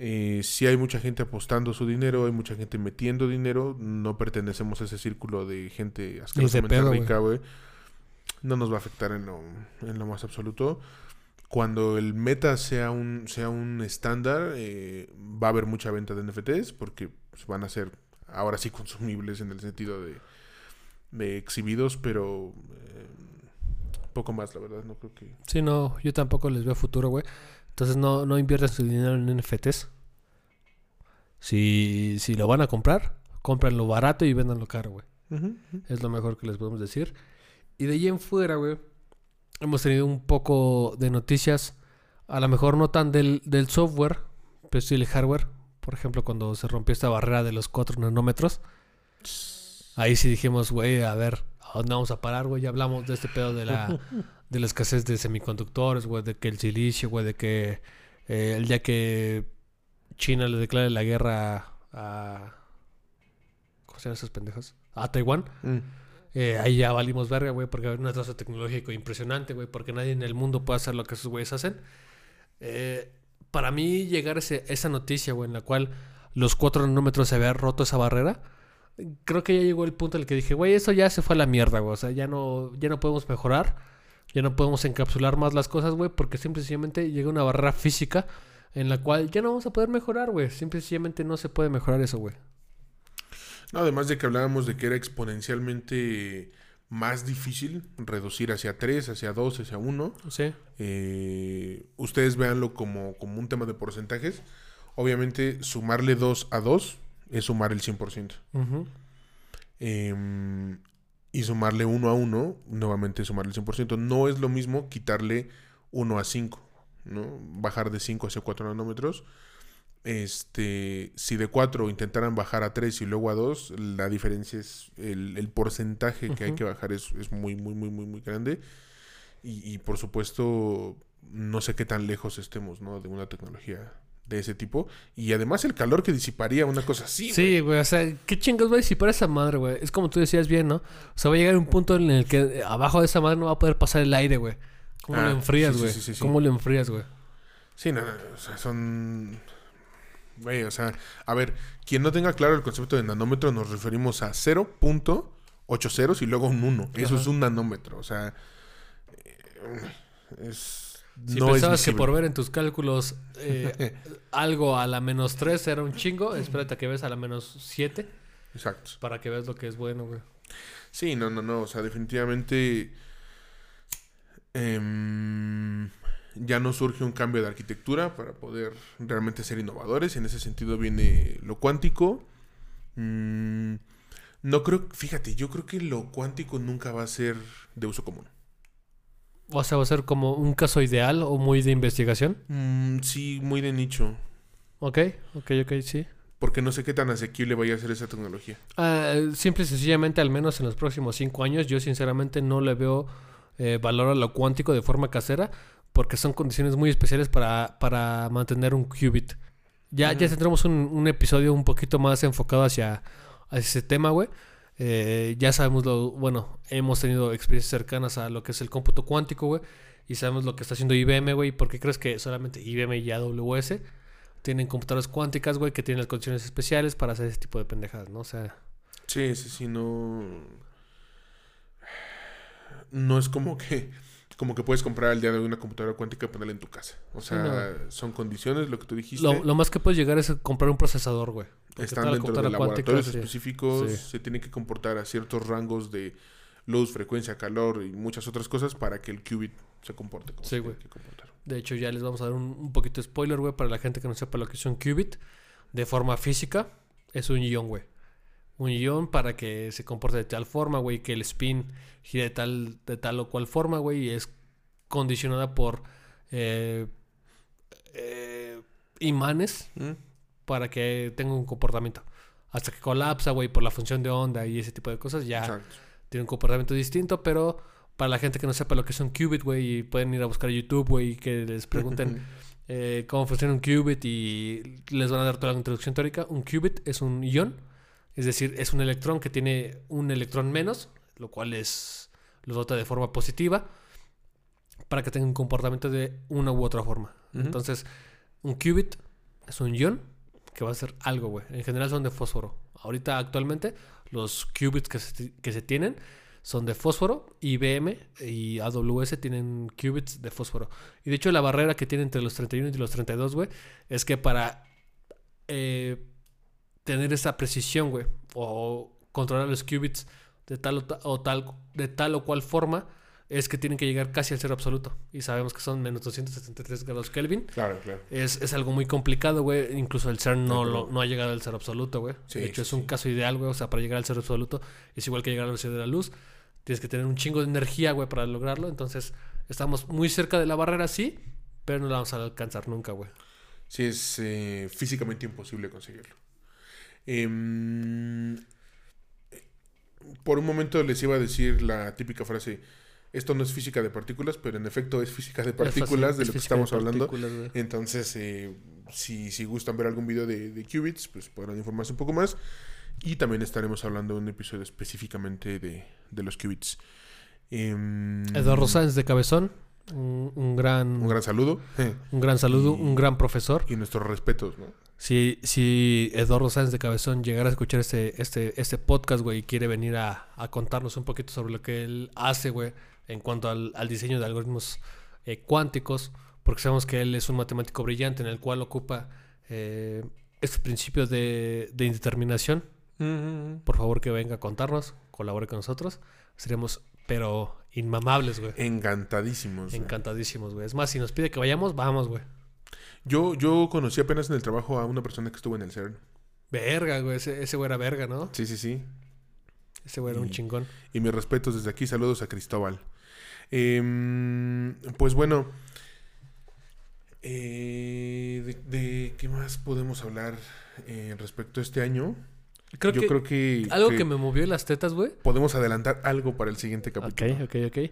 Eh, sí hay mucha gente apostando su dinero, hay mucha gente metiendo dinero, no pertenecemos a ese círculo de gente asquerosamente rica, güey. No nos va a afectar en lo, en lo más absoluto. cuando el meta sea un, sea un estándar, eh, va a haber mucha venta de NFTs porque pues, van a ser ahora sí consumibles en el sentido de, de exhibidos, pero eh, poco más, la verdad, no creo que... Sí, no, yo tampoco les veo futuro, güey. Entonces no, no inviertan su dinero en NFTs. Si, si lo van a comprar, cómpranlo barato y véndanlo caro, güey. Es lo mejor que les podemos decir. Y de ahí en fuera, güey, hemos tenido un poco de noticias. A lo mejor no tan del, del software, pero sí el hardware. Por ejemplo, cuando se rompió esta barrera de los 4 nanómetros. Ahí sí dijimos, güey, a ver, ¿a dónde vamos a parar, güey? Ya hablamos de este pedo de la, [LAUGHS] de la escasez de semiconductores, güey, de que el silicio, güey, de que eh, el día que China le declare la guerra a... ¿Cómo se llaman esos pendejos? A Taiwán. Mm. Eh, ahí ya valimos verga, güey, porque hay un atraso tecnológico impresionante, güey, porque nadie en el mundo puede hacer lo que esos güeyes hacen. Eh, para mí, llegar ese- esa noticia, güey, en la cual los 4 nanómetros se había roto esa barrera, creo que ya llegó el punto en el que dije, güey, eso ya se fue a la mierda, güey, o sea, ya no, ya no podemos mejorar, ya no podemos encapsular más las cosas, güey, porque simple y sencillamente llega una barrera física en la cual ya no vamos a poder mejorar, güey, simple y sencillamente no se puede mejorar eso, güey. No, además de que hablábamos de que era exponencialmente más difícil reducir hacia 3, hacia 2, hacia 1. Sí. Eh, ustedes véanlo como, como un tema de porcentajes. Obviamente, sumarle 2 a 2 es sumar el 100%. Ujú. Em, y sumarle 1 a 1, nuevamente sumarle el 100%. No es lo mismo quitarle 1 a 5, ¿no? Bajar de 5 hacia 4 nanómetros. Este, si de 4 intentaran bajar a 3 y luego a 2, la diferencia es el, el porcentaje que hay que bajar es, es muy, muy, muy, muy, muy grande. Y, y, por supuesto, no sé qué tan lejos estemos, ¿no? De una tecnología de ese tipo. Y además el calor que disiparía una cosa así. Sí, güey, o sea, ¿qué chingados va a disipar esa madre, güey? Es como tú decías bien, ¿no? O sea, va a llegar un punto en el que eh, abajo de esa madre no va a poder pasar el aire, güey. ¿Cómo Ah, lo enfrías, sí, sí, güey? sí, sí, sí. ¿Cómo lo enfrías, güey? Sí, no, no, o sea, son... Güey, o sea, a ver, quien no tenga claro el concepto de nanómetro, nos referimos a 0.8 ceros y luego un 1. Eso Ajá. es un nanómetro, o sea... eh, Es... Si no pensabas que por ver en tus cálculos eh, [LAUGHS] algo a la menos 3 era un chingo, espérate a que ves a la menos 7 Exacto. para que veas lo que es bueno, güey. Sí, no, no, no, o sea, definitivamente... em, ya no surge un cambio de arquitectura para poder realmente ser innovadores. En ese sentido viene lo cuántico. Mm, no creo, fíjate, yo creo que lo cuántico nunca va a ser de uso común. O sea, va a ser como un caso ideal o muy de investigación. Mm, sí, muy de nicho. Ok, ok, ok, sí. Porque no sé qué tan asequible vaya a ser esa tecnología. Ah, simple y sencillamente, al menos en los próximos cinco años, yo sinceramente no le veo eh, valor a lo cuántico de forma casera, porque son condiciones muy especiales para, para mantener un qubit. Ya, ya Ujú. tendremos un, un episodio un poquito más enfocado hacia, hacia ese tema, güey. Eh, ya sabemos lo, bueno, hemos tenido experiencias cercanas a lo que es el cómputo cuántico, güey. Y sabemos lo que está haciendo IBM, güey. ¿Por qué crees que solamente IBM y AWS tienen computadoras cuánticas, güey, que tienen las condiciones especiales para hacer ese tipo de pendejadas, ¿no? O sea, Sí, sí, sí, no. No es como que. Como que puedes comprar al día de hoy una computadora cuántica y ponerla en tu casa. O Sí, sea, son condiciones, lo que tú dijiste. Lo, lo más que puedes llegar es comprar un procesador, güey. Están dentro de cuántica, laboratorios sí. específicos, Sí. se tienen que comportar a ciertos rangos de luz, frecuencia, calor y muchas otras cosas para que el qubit se comporte como Sí, güey. que comportar. De hecho, ya les vamos a dar un, un poquito de spoiler, güey, para la gente que no sepa lo que es un qubit. De forma física, es un ion, güey. Un ion para que se comporte de tal forma, güey, que el spin gire de tal, de tal o cual forma, güey, y es condicionada por eh, eh, imanes ¿Mm? para que tenga un comportamiento. Hasta que colapsa, güey, por la función de onda y ese tipo de cosas, ya tiene un comportamiento distinto, pero para la gente que no sepa lo que es un qubit, güey, y pueden ir a buscar YouTube, güey, y que les pregunten [LAUGHS] eh, cómo funciona un qubit y les van a dar toda la introducción teórica. Un qubit es un ion, es decir, es un electrón que tiene un electrón menos, lo cual es lo dota de forma positiva para que tenga un comportamiento de una u otra forma. Entonces, un qubit es un ion que va a ser algo, güey. En general son de fósforo. Ahorita, actualmente, los qubits que se, que se tienen son de fósforo, IBM y AWS tienen qubits de fósforo. Y de hecho la barrera que tiene entre los 31 y los 32, güey, es que para eh, tener esa precisión, güey, o controlar los qubits de tal o, ta- o tal, de tal o cual forma, es que tienen que llegar casi al cero absoluto. Y sabemos que son menos 273 grados Kelvin. Claro, claro. Es, es algo muy complicado, güey. Incluso el CERN no, lo- no ha llegado al cero absoluto, güey. Sí, de hecho, es un sí. caso caso ideal, güey. O sea, para llegar al cero absoluto es igual que llegar a la velocidad de la luz. Tienes que tener un chingo de energía, güey, para lograrlo. Entonces, estamos muy cerca de la barrera, sí, pero no la vamos a alcanzar nunca, güey. Sí, es eh, físicamente imposible conseguirlo. Em, por un momento les iba a decir la típica frase, esto no es física de partículas, pero en efecto es física de partículas, de lo que estamos hablando. Entonces, eh, si, si gustan ver algún video de, de qubits, pues podrán informarse un poco más. Y también estaremos hablando de un episodio específicamente de, de los qubits. Em, Eduardo Sáenz de Cabezón, un, un gran, Un gran saludo. un gran saludo, y- un gran profesor. y nuestros respetos, ¿no? Si, si Eduardo Sáenz de Cabezón llegara a escuchar este, este, este podcast, güey, y quiere venir a, a contarnos un poquito sobre lo que él hace, güey, en cuanto al, al diseño de algoritmos eh, cuánticos, porque sabemos que él es un matemático brillante en el cual ocupa eh, estos principios de, de indeterminación, por favor que venga a contarnos, colabore con nosotros, seríamos, pero inmamables, güey. Encantadísimos. Encantadísimos, güey. Es más, si nos pide que vayamos, vamos, güey. Yo, yo conocí apenas en el trabajo a una persona que estuvo en el CERN. Verga, güey. Ese, ese güey era verga, ¿no? Sí, sí, sí. Ese güey era un chingón. Y mis respetos desde aquí. Saludos a Cristóbal. Em, pues bueno. eh, de, de qué más podemos hablar eh, respecto a este año? Creo yo que creo que, algo que que me movió las tetas, güey. podemos adelantar algo para el siguiente capítulo. Ok, ok, ok.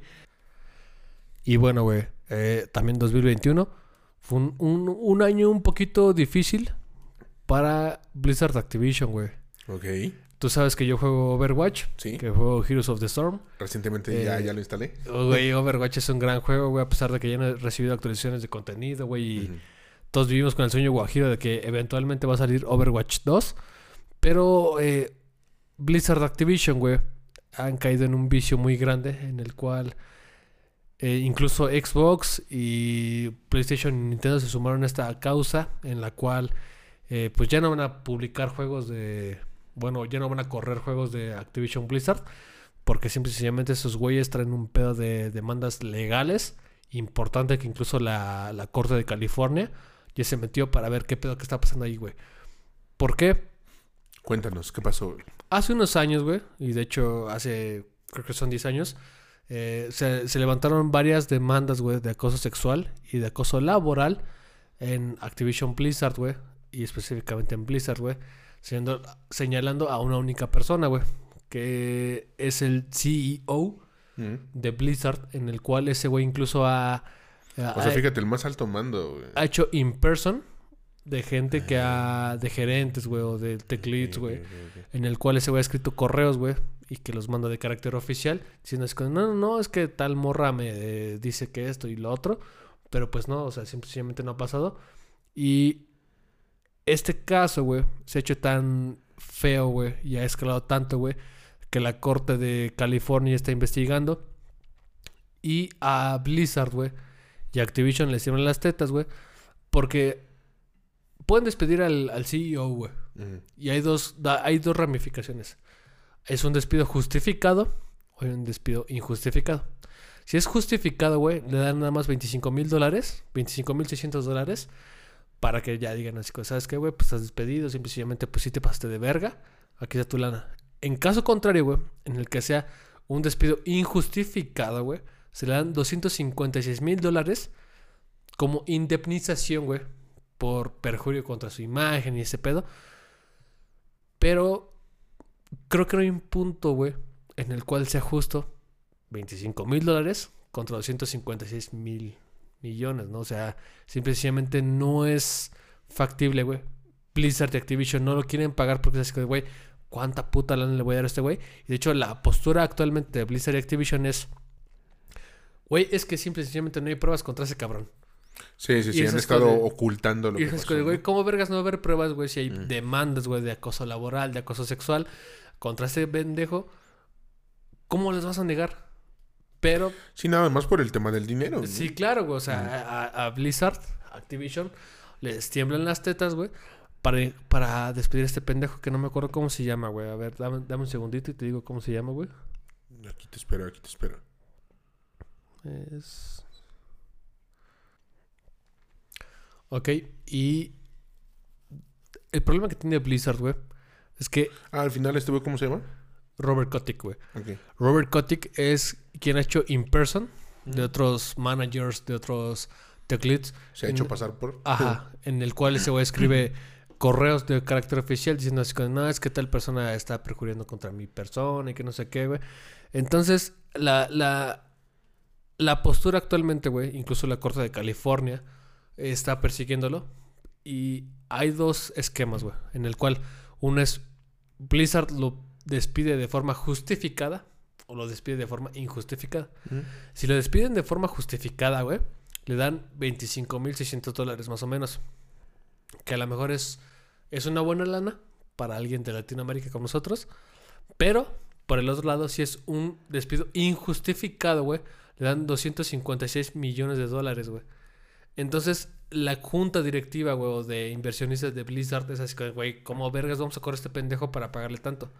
Y bueno, güey, eh, también 2021 fue un, un- un año un poquito difícil para Blizzard Activision, güey. Ok, Tú sabes que yo juego Overwatch, sí. que juego Heroes of the Storm. Recientemente ya, Eh, ya lo instalé. Oh, Güey, Overwatch es un gran juego, güey, a pesar de que ya no he recibido actualizaciones de contenido, güey. y. Todos vivimos con el sueño guajiro de que eventualmente va a salir Overwatch 2. Pero eh, Blizzard Activision, güey, han caído en un vicio muy grande en el cual eh, incluso Xbox y PlayStation y Nintendo se sumaron a esta causa en la cual eh, pues ya no van a publicar juegos de... Bueno, ya no van a correr juegos de Activision Blizzard porque simple y sencillamente esos güeyes traen un pedo de demandas legales importante que incluso la, la Corte de California ya se metió para ver qué pedo que está pasando ahí, güey. ¿Por qué? Cuéntanos, ¿qué pasó? Hace unos años, güey, y de hecho hace, creo que son 10 años, eh, se, se levantaron varias demandas, güey, de acoso sexual y de acoso laboral en Activision Blizzard, güey, y específicamente en Blizzard, güey, señalando, a una única persona, güey, que es el CEO Mm. de Blizzard, en el cual ese güey incluso ha, O sea, fíjate, el más alto mando. güey. ha hecho in person de gente que ha, de gerentes, güey, o de Ok, güey ok, ok. en el cual ese güey ha escrito correos, güey, y que los manda de carácter oficial, diciendo, es no, no, no, es que tal morra me eh, dice que esto y lo otro, pero pues no, o sea, simplemente no ha pasado. Y este caso, güey, se ha hecho tan feo, güey, y ha escalado tanto, güey, que la corte de California está investigando. Y a Blizzard, güey, y Activision le hicieron las tetas, güey, porque pueden despedir al, al CEO, güey. Y hay dos, da- hay dos ramificaciones. Es un despido justificado o un despido injustificado. Si es justificado, güey, le dan nada más 25 mil dólares, 25 mil 600 dólares, para que ya digan así, ¿sabes qué, güey? Pues estás despedido, simplemente pues sí te pasaste de verga, aquí está tu lana. En caso contrario, güey, en el que sea un despido injustificado, güey, se le dan 256 mil dólares como indemnización, güey, por perjurio contra su imagen y ese pedo. Pero creo que no hay un punto, güey, en el cual sea justo 25 mil dólares contra 256 mil millones, ¿no? O sea, simple y sencillamente no es factible, güey. Blizzard y Activision no lo quieren pagar porque es así, güey, ¿cuánta puta lana le voy a dar a este güey? Y de hecho, la postura actualmente de Blizzard y Activision es, güey, es que simple y sencillamente no hay pruebas contra ese cabrón. Sí, sí, sí, han es estado de- ocultando lo Y que es pasó, que, güey. ¿cómo vergas no va a haber pruebas, güey? Si hay Mm. demandas, güey, de acoso laboral, de acoso sexual contra ese pendejo. ¿cómo les vas a negar? Pero Sí, nada más por el tema del dinero. ¿no? Sí, claro, güey. O sea, a, a Blizzard, Activision, les tiemblan las tetas, güey. Para, para despedir a este pendejo que no me acuerdo cómo se llama, güey. A ver, dame, dame un segundito y te digo cómo se llama, güey. Aquí te espero, aquí te espero. Es... Ok, y... El problema que tiene Blizzard, güey, es que Ah, al final este güey, ¿cómo se llama? Robert Kotick, güey. Robert Kotick es quien ha hecho In Person de otros managers, de otros tech leads. Se ha hecho En- pasar por. Ajá, en el cual ese güey escribe [CLEARS THROAT] correos de carácter oficial diciendo así como, no, es que tal persona está perjuriendo contra mi persona y que no sé qué, güey. Entonces, la, la, la postura actualmente, güey, incluso la Corte de California está persiguiéndolo. Y hay dos esquemas, güey, en el cual uno es Blizzard lo despide de forma justificada o lo despide de forma injustificada. Mm. Si lo despiden de forma justificada, güey, le dan 25.600 dólares más o menos. Que a lo mejor es, es una buena lana para alguien de Latinoamérica como nosotros. Pero, por el otro lado, si es un despido injustificado, güey, le dan 256 millones de dólares, güey. Entonces, la junta directiva, güey, o de inversionistas de Blizzard es así, güey, ¿cómo vergas vamos a correr a este pendejo para pagarle tanto?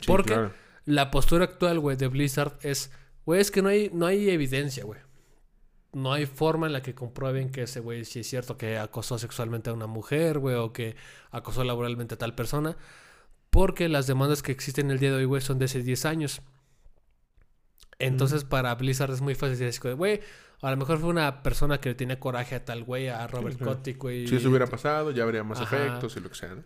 Sí, Porque claro. la postura actual, güey, de Blizzard es, güey, es que no hay, no hay evidencia, güey. No hay forma en la que comprueben que ese güey sí es cierto que acosó sexualmente a una mujer, güey, o que acosó laboralmente a tal persona. Porque las demandas que existen el día de hoy, güey, son de hace 10 años. Entonces, para Blizzard es muy fácil decir, güey, a lo mejor fue una persona que le tenía coraje a tal güey, a Robert claro. Kotick, güey. Si eso hubiera pasado, ya habría más Ajá. efectos y lo que sea, ¿no?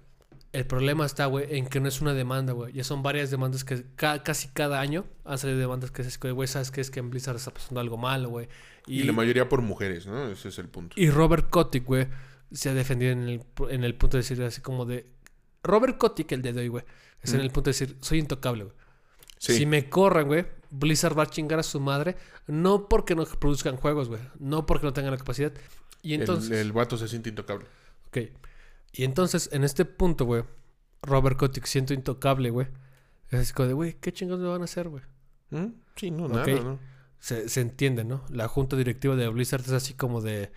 El problema está, güey, en que no es una demanda, güey. Ya son varias demandas que ca- casi cada año han salido demandas que es, que, güey, ¿sabes qué? Es que en Blizzard está pasando algo malo, güey. Y, la mayoría por mujeres, ¿no? Ese es el punto. y Robert Kotick, güey, se ha defendido en el, en el punto de decir así como de... Robert Kotick, el de hoy, güey, es en Mm. el punto de decir, soy intocable, güey. Sí. Si me corran, güey, Blizzard va a chingar a su madre, no porque no produzcan juegos, güey, no porque no tengan la capacidad. Y entonces... el, el vato se siente intocable. Ok. Y entonces, en este punto, güey, Robert Kotick siento intocable, güey. Es así como de, güey, ¿qué chingados me van a hacer, güey? ¿Mm? Sí, no, nada, ¿no? Se, se entiende, ¿no? La junta directiva de Blizzard es así como de...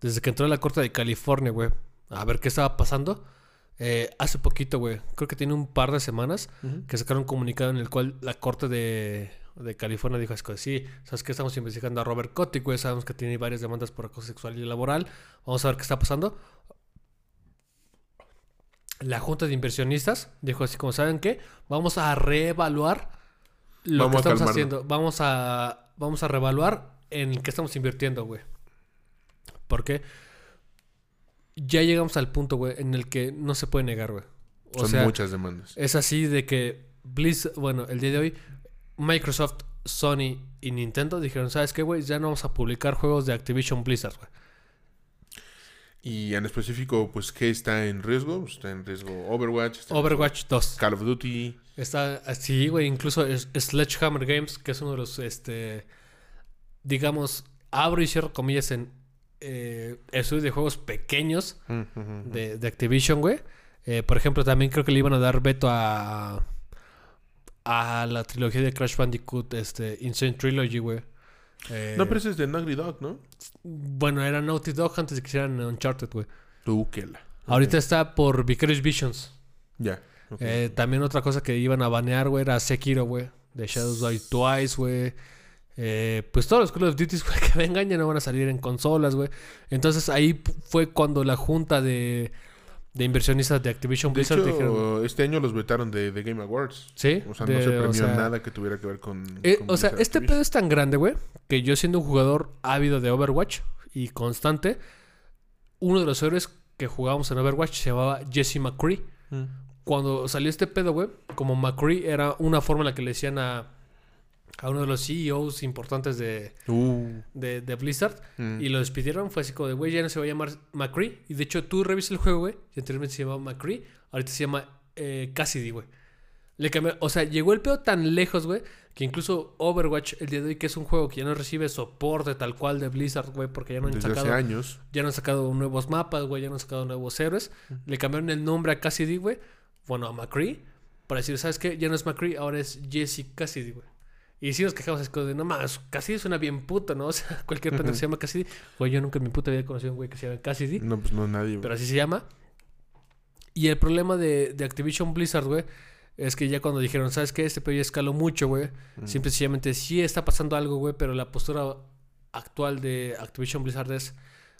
Desde que entró a la corte de California, güey. A ver qué estaba pasando. Eh, hace poquito, güey. Creo que tiene un par de semanas que sacaron un comunicado en el cual la corte de, de California dijo así sí, ¿sabes qué? Estamos investigando a Robert Kotick, güey. Sabemos que tiene varias demandas por acoso sexual y laboral. Vamos a ver qué está pasando. La junta de inversionistas dijo así como, ¿saben qué? Vamos a reevaluar lo Vamos que estamos haciendo. Vamos a, vamos a reevaluar en qué estamos invirtiendo, güey. Porque ya llegamos al punto, güey, en el que no se puede negar, güey. O Son sea, muchas demandas. es así de que Blizz, bueno, el día de hoy, Microsoft, Sony y Nintendo dijeron, ¿sabes qué, güey? Ya no vamos a publicar juegos de Activision Blizzard, güey. Y en específico, pues, ¿qué está en riesgo? Está en riesgo Overwatch. está en Overwatch 2. riesgo Call of Duty. Está así, güey. Incluso es- Sledgehammer Games, que es uno de los, este, digamos, abro y cierro comillas en eh, estudios de juegos pequeños Mm, de Activision, güey. Eh, por ejemplo, también creo que le iban a dar veto a a la trilogía de Crash Bandicoot, este, Insane Trilogy, güey. Eh, No, pero ese es de Naughty Dog, ¿no? Bueno, era Naughty Dog antes de que hicieran Uncharted, güey. Tú, que la. Ahorita está por Vicarious Visions. Ya. Eh, también otra cosa que iban a banear, güey, era Sekiro, güey. De Shadows Die Twice, güey. Eh, pues todos los Call of Duty, [LAUGHS] güey, que vengan ya no van a salir en consolas, güey. Entonces ahí fue cuando la junta de, de inversionistas de Activision de Blizzard hecho, dijeron... este año los vetaron de, de Game Awards. Sí, O sea, de- no se premió o sea, nada que tuviera que ver con. eh, con o sea, este Activision. pedo es tan grande, güey, que yo siendo un jugador ávido de Overwatch y constante, uno de los héroes que jugábamos en Overwatch se llamaba Jesse McCree. Mm. cuando salió este pedo, güey, como McCree era una forma en la que le decían a, a uno de los CEOs importantes de, Uh, de, de Blizzard mm. y lo despidieron, fue así como de, güey, ya no se va a llamar McCree. Y de hecho, tú revisas el juego, güey, y anteriormente se llamaba McCree, ahorita se llama eh, Cassidy, güey. Le cambió, o sea, llegó el pedo tan lejos, güey, que incluso Overwatch, el día de hoy, que es un juego que ya no recibe soporte tal cual de Blizzard, güey, porque ya no han Desde hace sacado años. ya no han sacado nuevos mapas, güey, ya no han sacado nuevos héroes. Le cambiaron el nombre a Cassidy, güey. Bueno, a McCree. Para decir, ¿sabes qué? Ya no es McCree, ahora es Jesse Cassidy, güey. Y sí nos quejamos así como de, no más, Cassidy suena bien puto, ¿no? [LAUGHS] O sea, cualquier pendejo se llama Cassidy. Güey, yo nunca en mi puta había conocido a un güey que se llama Cassidy. No, pues no nadie. Pero así se llama. Y el problema de, de Activision Blizzard, güey, es que ya cuando dijeron, ¿sabes qué? Este pedo ya escaló mucho, güey. Mm. Simple y sencillamente sí está pasando algo, güey, pero la postura actual de Activision Blizzard es,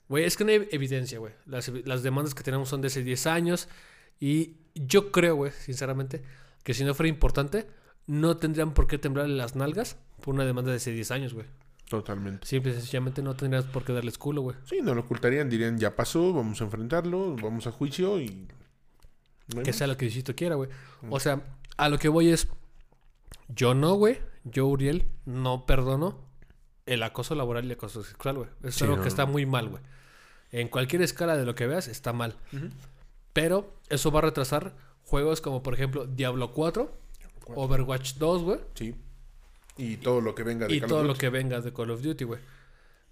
güey, es que no hay evidencia, güey. Las, las demandas que tenemos son de hace 10 años. Y yo creo, güey, sinceramente, que si no fuera importante, no tendrían por qué temblarle las nalgas por una demanda de hace 10 años, güey. Totalmente. Simple y sencillamente no tendrías por qué darles culo, güey. Sí, no lo ocultarían, dirían, ya pasó, vamos a enfrentarlo, vamos a juicio y... Bueno, Que sea lo que Diosito quiera, güey. O sea, a lo que voy es. Yo no, güey. Yo, Uriel, no perdono el acoso laboral y el acoso sexual, güey. Es Sí, algo no, que está muy mal, güey. En cualquier escala de lo que veas, está mal. Pero eso va a retrasar juegos como, por ejemplo, Diablo 4, Overwatch 2, güey. Sí. Y todo lo que venga de Y Call of todo lo Duty. que venga de Call of Duty, güey.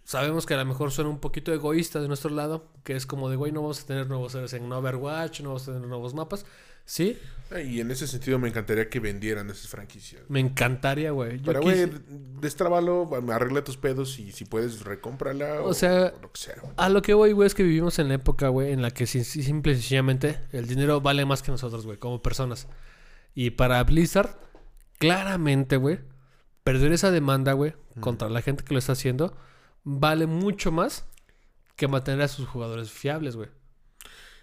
Sabemos que a lo mejor suena un poquito egoísta de nuestro lado, que es como de, güey, no vamos a tener nuevos héroes en Overwatch, no vamos a tener nuevos mapas. Sí, Ah, Y en ese sentido me encantaría que vendieran esas franquicias. me encantaría, güey. Pero, güey, quise- destrábalo, arregla tus pedos y si puedes, recómprala. O sea, lo que sea. A lo que voy, güey, es que vivimos en la época, güey, en la que sim- simple y sencillamente el dinero vale más que nosotros, güey, como personas. Y para Blizzard, claramente, güey, perder esa demanda, güey, contra la gente que lo está haciendo, vale mucho más que mantener a sus jugadores fiables, güey.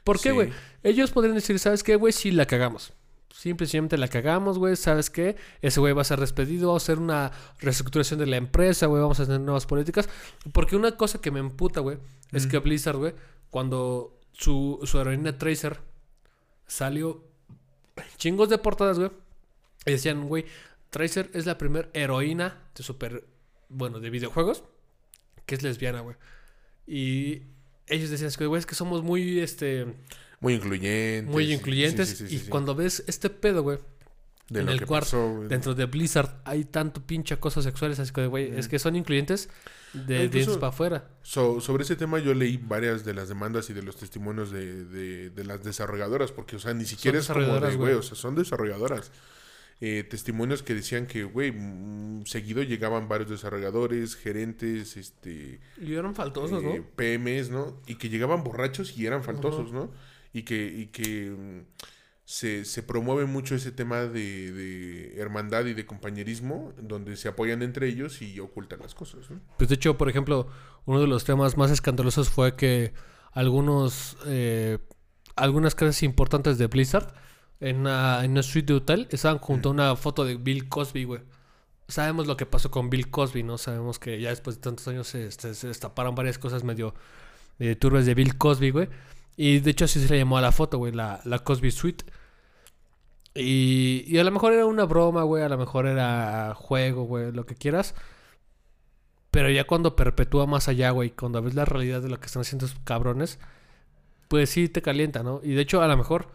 ¿Por qué, Sí. güey? Ellos podrían decir, ¿sabes qué, güey? Sí, la cagamos. Simple y sencillamente la cagamos, güey. ¿Sabes qué? Ese güey va a ser despedido, va a hacer una reestructuración de la empresa, güey. Vamos a tener nuevas políticas. Porque una cosa que me emputa, güey, es que Blizzard, güey, cuando su, su heroína Tracer salió chingos de portadas, güey. Y decían, güey, Tracer es la primera heroína de super, bueno, de videojuegos que es lesbiana, güey. Y ellos decían, güey, es que somos muy, este, Muy incluyentes. muy incluyentes. sí, sí, sí, y cuando ves este pedo, güey, De en el cuarto, pasó, güey. dentro de Blizzard hay tanto pinche acoso sexuales, así que, güey, es que son incluyentes de Ah, incluso- dientes para afuera. So- sobre ese tema yo leí varias de las demandas y de los testimonios de, de- de las desarrolladoras, porque, o sea, ni siquiera es como de, güey, o sea, son desarrolladoras. Eh, testimonios que decían que, güey, mm, seguido llegaban varios desarrolladores, gerentes, este, Y eran faltosos, eh, ¿no? PMs, ¿no? Y que llegaban borrachos y eran faltosos, ¿no? Y que, y que mm, se, se promueve mucho ese tema de, de hermandad y de compañerismo, donde se apoyan entre ellos y ocultan las cosas. Pues de hecho, por ejemplo, uno de los temas más escandalosos fue que algunos, eh, algunas casas importantes de Blizzard en una, en una suite de hotel estaban junto a una foto de Bill Cosby, güey. Sabemos lo que pasó con Bill Cosby, ¿no? Sabemos que ya después de tantos años se, se- se destaparon varias cosas medio eh, turbias de Bill Cosby, güey. Y de hecho así se le llamó a la foto, güey, la, la Cosby Suite. Y, y a lo mejor era una broma, güey, a lo mejor era juego, güey, lo que quieras. Pero ya cuando perpetúa más allá, güey, cuando ves la realidad de lo que están haciendo esos cabrones, pues sí te calienta, ¿no? Y de hecho, a lo mejor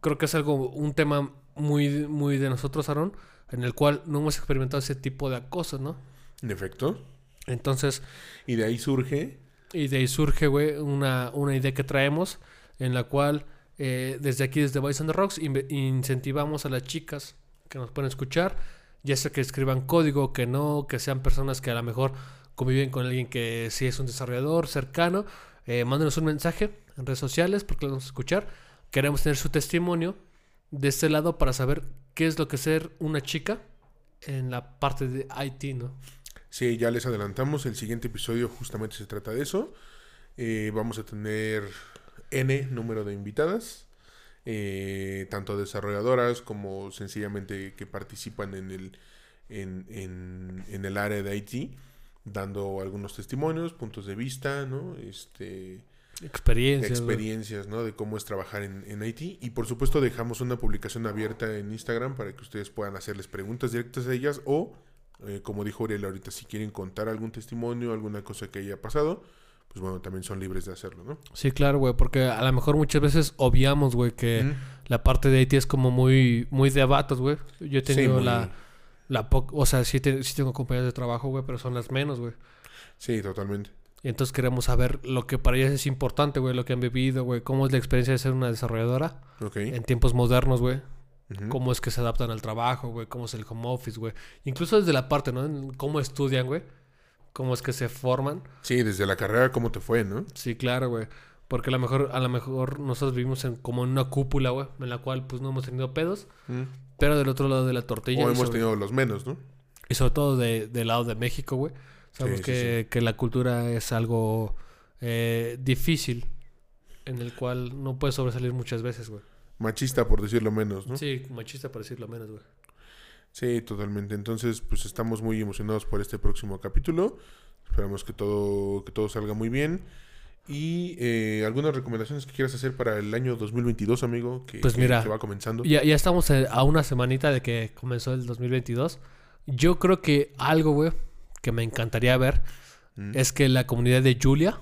creo que es algo, un tema muy, muy de nosotros, Aaron, en el cual no hemos experimentado ese tipo de acoso, ¿no? En efecto. Entonces, Y de ahí surge y de ahí surge, güey, una, una idea que traemos en la cual eh, desde aquí, desde Boys on the Rocks, incentivamos a las chicas que nos pueden escuchar, ya sea que escriban código, que no, que sean personas que a lo mejor conviven con alguien que sí es un desarrollador cercano, eh, mándenos un mensaje en redes sociales porque lo vamos a escuchar. Queremos tener su testimonio de este lado para saber qué es lo que es ser una chica en la parte de IT, ¿no? Sí, ya les adelantamos, el siguiente episodio justamente se trata de eso. Eh, vamos a tener N número de invitadas, eh, tanto desarrolladoras como sencillamente que participan en el, en, en- en el área de IT, dando algunos testimonios, puntos de vista, ¿no? Este, Experiencias. experiencias, ¿no? De cómo es trabajar en, en IT. Y por supuesto dejamos una publicación abierta en Instagram para que ustedes puedan hacerles preguntas directas a ellas o, eh, como dijo Uriel ahorita, si quieren contar algún testimonio, alguna cosa que haya pasado, pues bueno, también son libres de hacerlo, ¿no? Sí, claro, güey, porque a lo mejor muchas veces obviamos, güey, que la parte de IT es como muy, muy de vatos, güey. Yo he Sí, tenido muy- la, la po- o sea, sí, te- sí tengo compañías de trabajo, güey, pero son las menos, güey. Sí, totalmente. Y entonces queremos saber lo que para ellas es importante, güey, lo que han vivido, güey, cómo es la experiencia de ser una desarrolladora en tiempos modernos, güey. Cómo es que se adaptan al trabajo, güey, cómo es el home office, güey. Incluso desde la parte, ¿no? Cómo estudian, güey. Cómo es que se forman. Sí, desde la carrera, ¿cómo te fue, no? Sí, claro, güey. Porque a lo mejor, a lo mejor nosotros vivimos en, como en una cúpula, güey, en la cual pues no hemos tenido pedos, pero del otro lado de la tortilla. O hemos sobre- tenido los menos, ¿no? Y sobre todo de- del lado de México, güey. Sabemos Sí, sí, que, que la cultura es algo eh, difícil, en el cual no puedes sobresalir muchas veces, güey. Machista, por decirlo menos, ¿no? Sí, machista por decirlo menos, güey. Sí, totalmente. Entonces, pues estamos muy emocionados por este próximo capítulo. Esperamos que todo, que todo salga muy bien. Y eh, algunas recomendaciones que quieras hacer para el año 2022, amigo, que, Pues que- mira, que va comenzando. Ya, ya estamos a una semanita de que comenzó el 2022. Yo creo que algo, güey, que me encantaría ver Mm, es que la comunidad de Julia,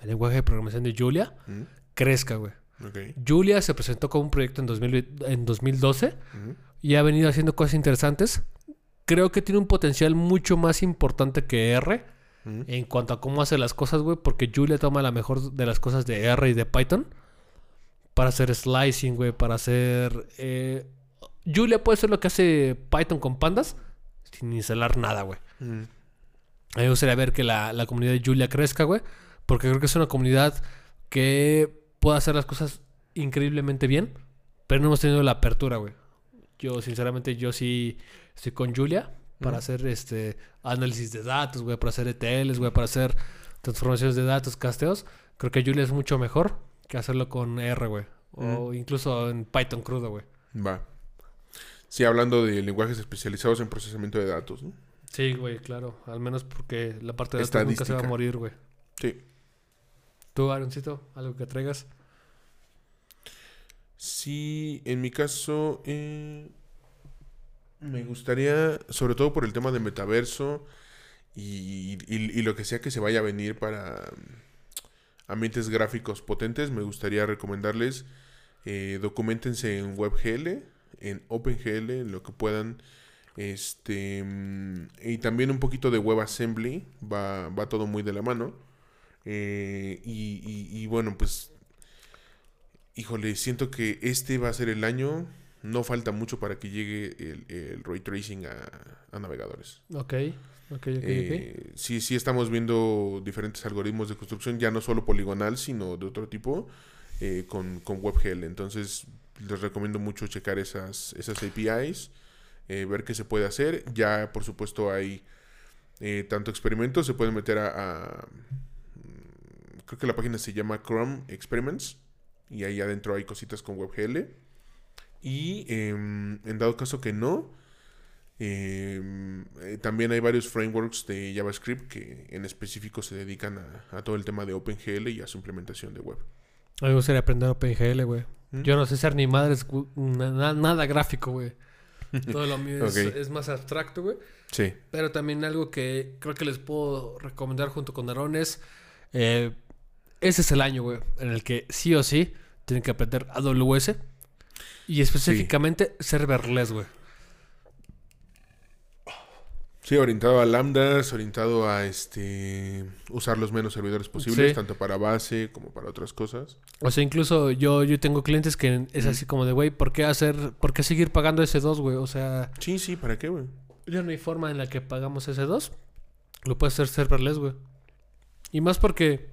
el lenguaje de programación de Julia, mm, crezca, güey. Ok, Julia se presentó como un proyecto en, 2020 en 2012 mm, y ha venido haciendo cosas interesantes. Creo que tiene un potencial mucho más importante que R en cuanto a cómo hace las cosas, güey, porque Julia toma la mejor de las cosas de R y de Python para hacer slicing, güey, para hacer... eh, Julia puede hacer lo que hace Python con pandas sin instalar nada, güey. A mí me gustaría ver que la, la comunidad de Julia crezca, güey, porque creo que es una comunidad que puede hacer las cosas increíblemente bien, pero no hemos tenido la apertura, güey. Yo, sinceramente, yo sí estoy con Julia para hacer este análisis de datos, güey, para hacer ETLs, güey, para hacer transformaciones de datos, casteos. Creo que Julia es mucho mejor que hacerlo con R, güey. O incluso en Python crudo, güey. Va. Sí, hablando de lenguajes especializados en procesamiento de datos, ¿no? Sí, güey, claro. Al menos porque la parte de datos nunca se va a morir, güey. Sí. ¿Tú, Aaroncito, algo que traigas? Sí, en mi caso, eh, me gustaría, sobre todo por el tema de metaverso y, lo que sea que se vaya a venir para mm, ambientes gráficos potentes, me gustaría recomendarles, eh, documentense en WebGL, en OpenGL, en lo que puedan. Este, mm, y también un poquito de WebAssembly, va, va todo muy de la mano. Eh, y, y- y bueno, pues Híjole, siento que este va a ser el año. No falta mucho para que llegue el, el ray tracing a, a navegadores. Ok, ok, ok, ok. Eh, sí, sí estamos viendo diferentes algoritmos de construcción, ya no solo poligonal, sino de otro tipo, eh, con, con WebGL. Entonces, les recomiendo mucho checar esas, esas APIs, eh, ver qué se puede hacer. Ya, por supuesto, hay eh, tanto experimentos, se pueden meter a, a- Creo que la página se llama Chrome Experiments. Y ahí adentro hay cositas con WebGL. Y em, en dado caso que no, em, eh, también hay varios frameworks de JavaScript que en específico se dedican a, a todo el tema de OpenGL y a su implementación de web. A mí me gustaría aprender OpenGL, güey. ¿Mm? Yo no sé ser ni madres, nada gráfico, güey. [LAUGHS] Todo lo mío es más abstracto, güey. Sí. Pero también algo que creo que les puedo recomendar junto con Aaron es... eh, ese es el año, güey, en el que sí o sí tienen que aprender AWS. Y específicamente serverless, güey. Sí, orientado a lambdas, orientado a este usar los menos servidores posibles, Sí. tanto para base como para otras cosas. O sea, incluso yo, yo tengo clientes que es así como de, güey, ¿por qué hacer, por qué seguir pagando ese 2, güey? O sea, Sí, sí, ¿para qué, güey? ya no hay forma en la que pagamos ese 2. Lo puedes hacer serverless, güey. Y más porque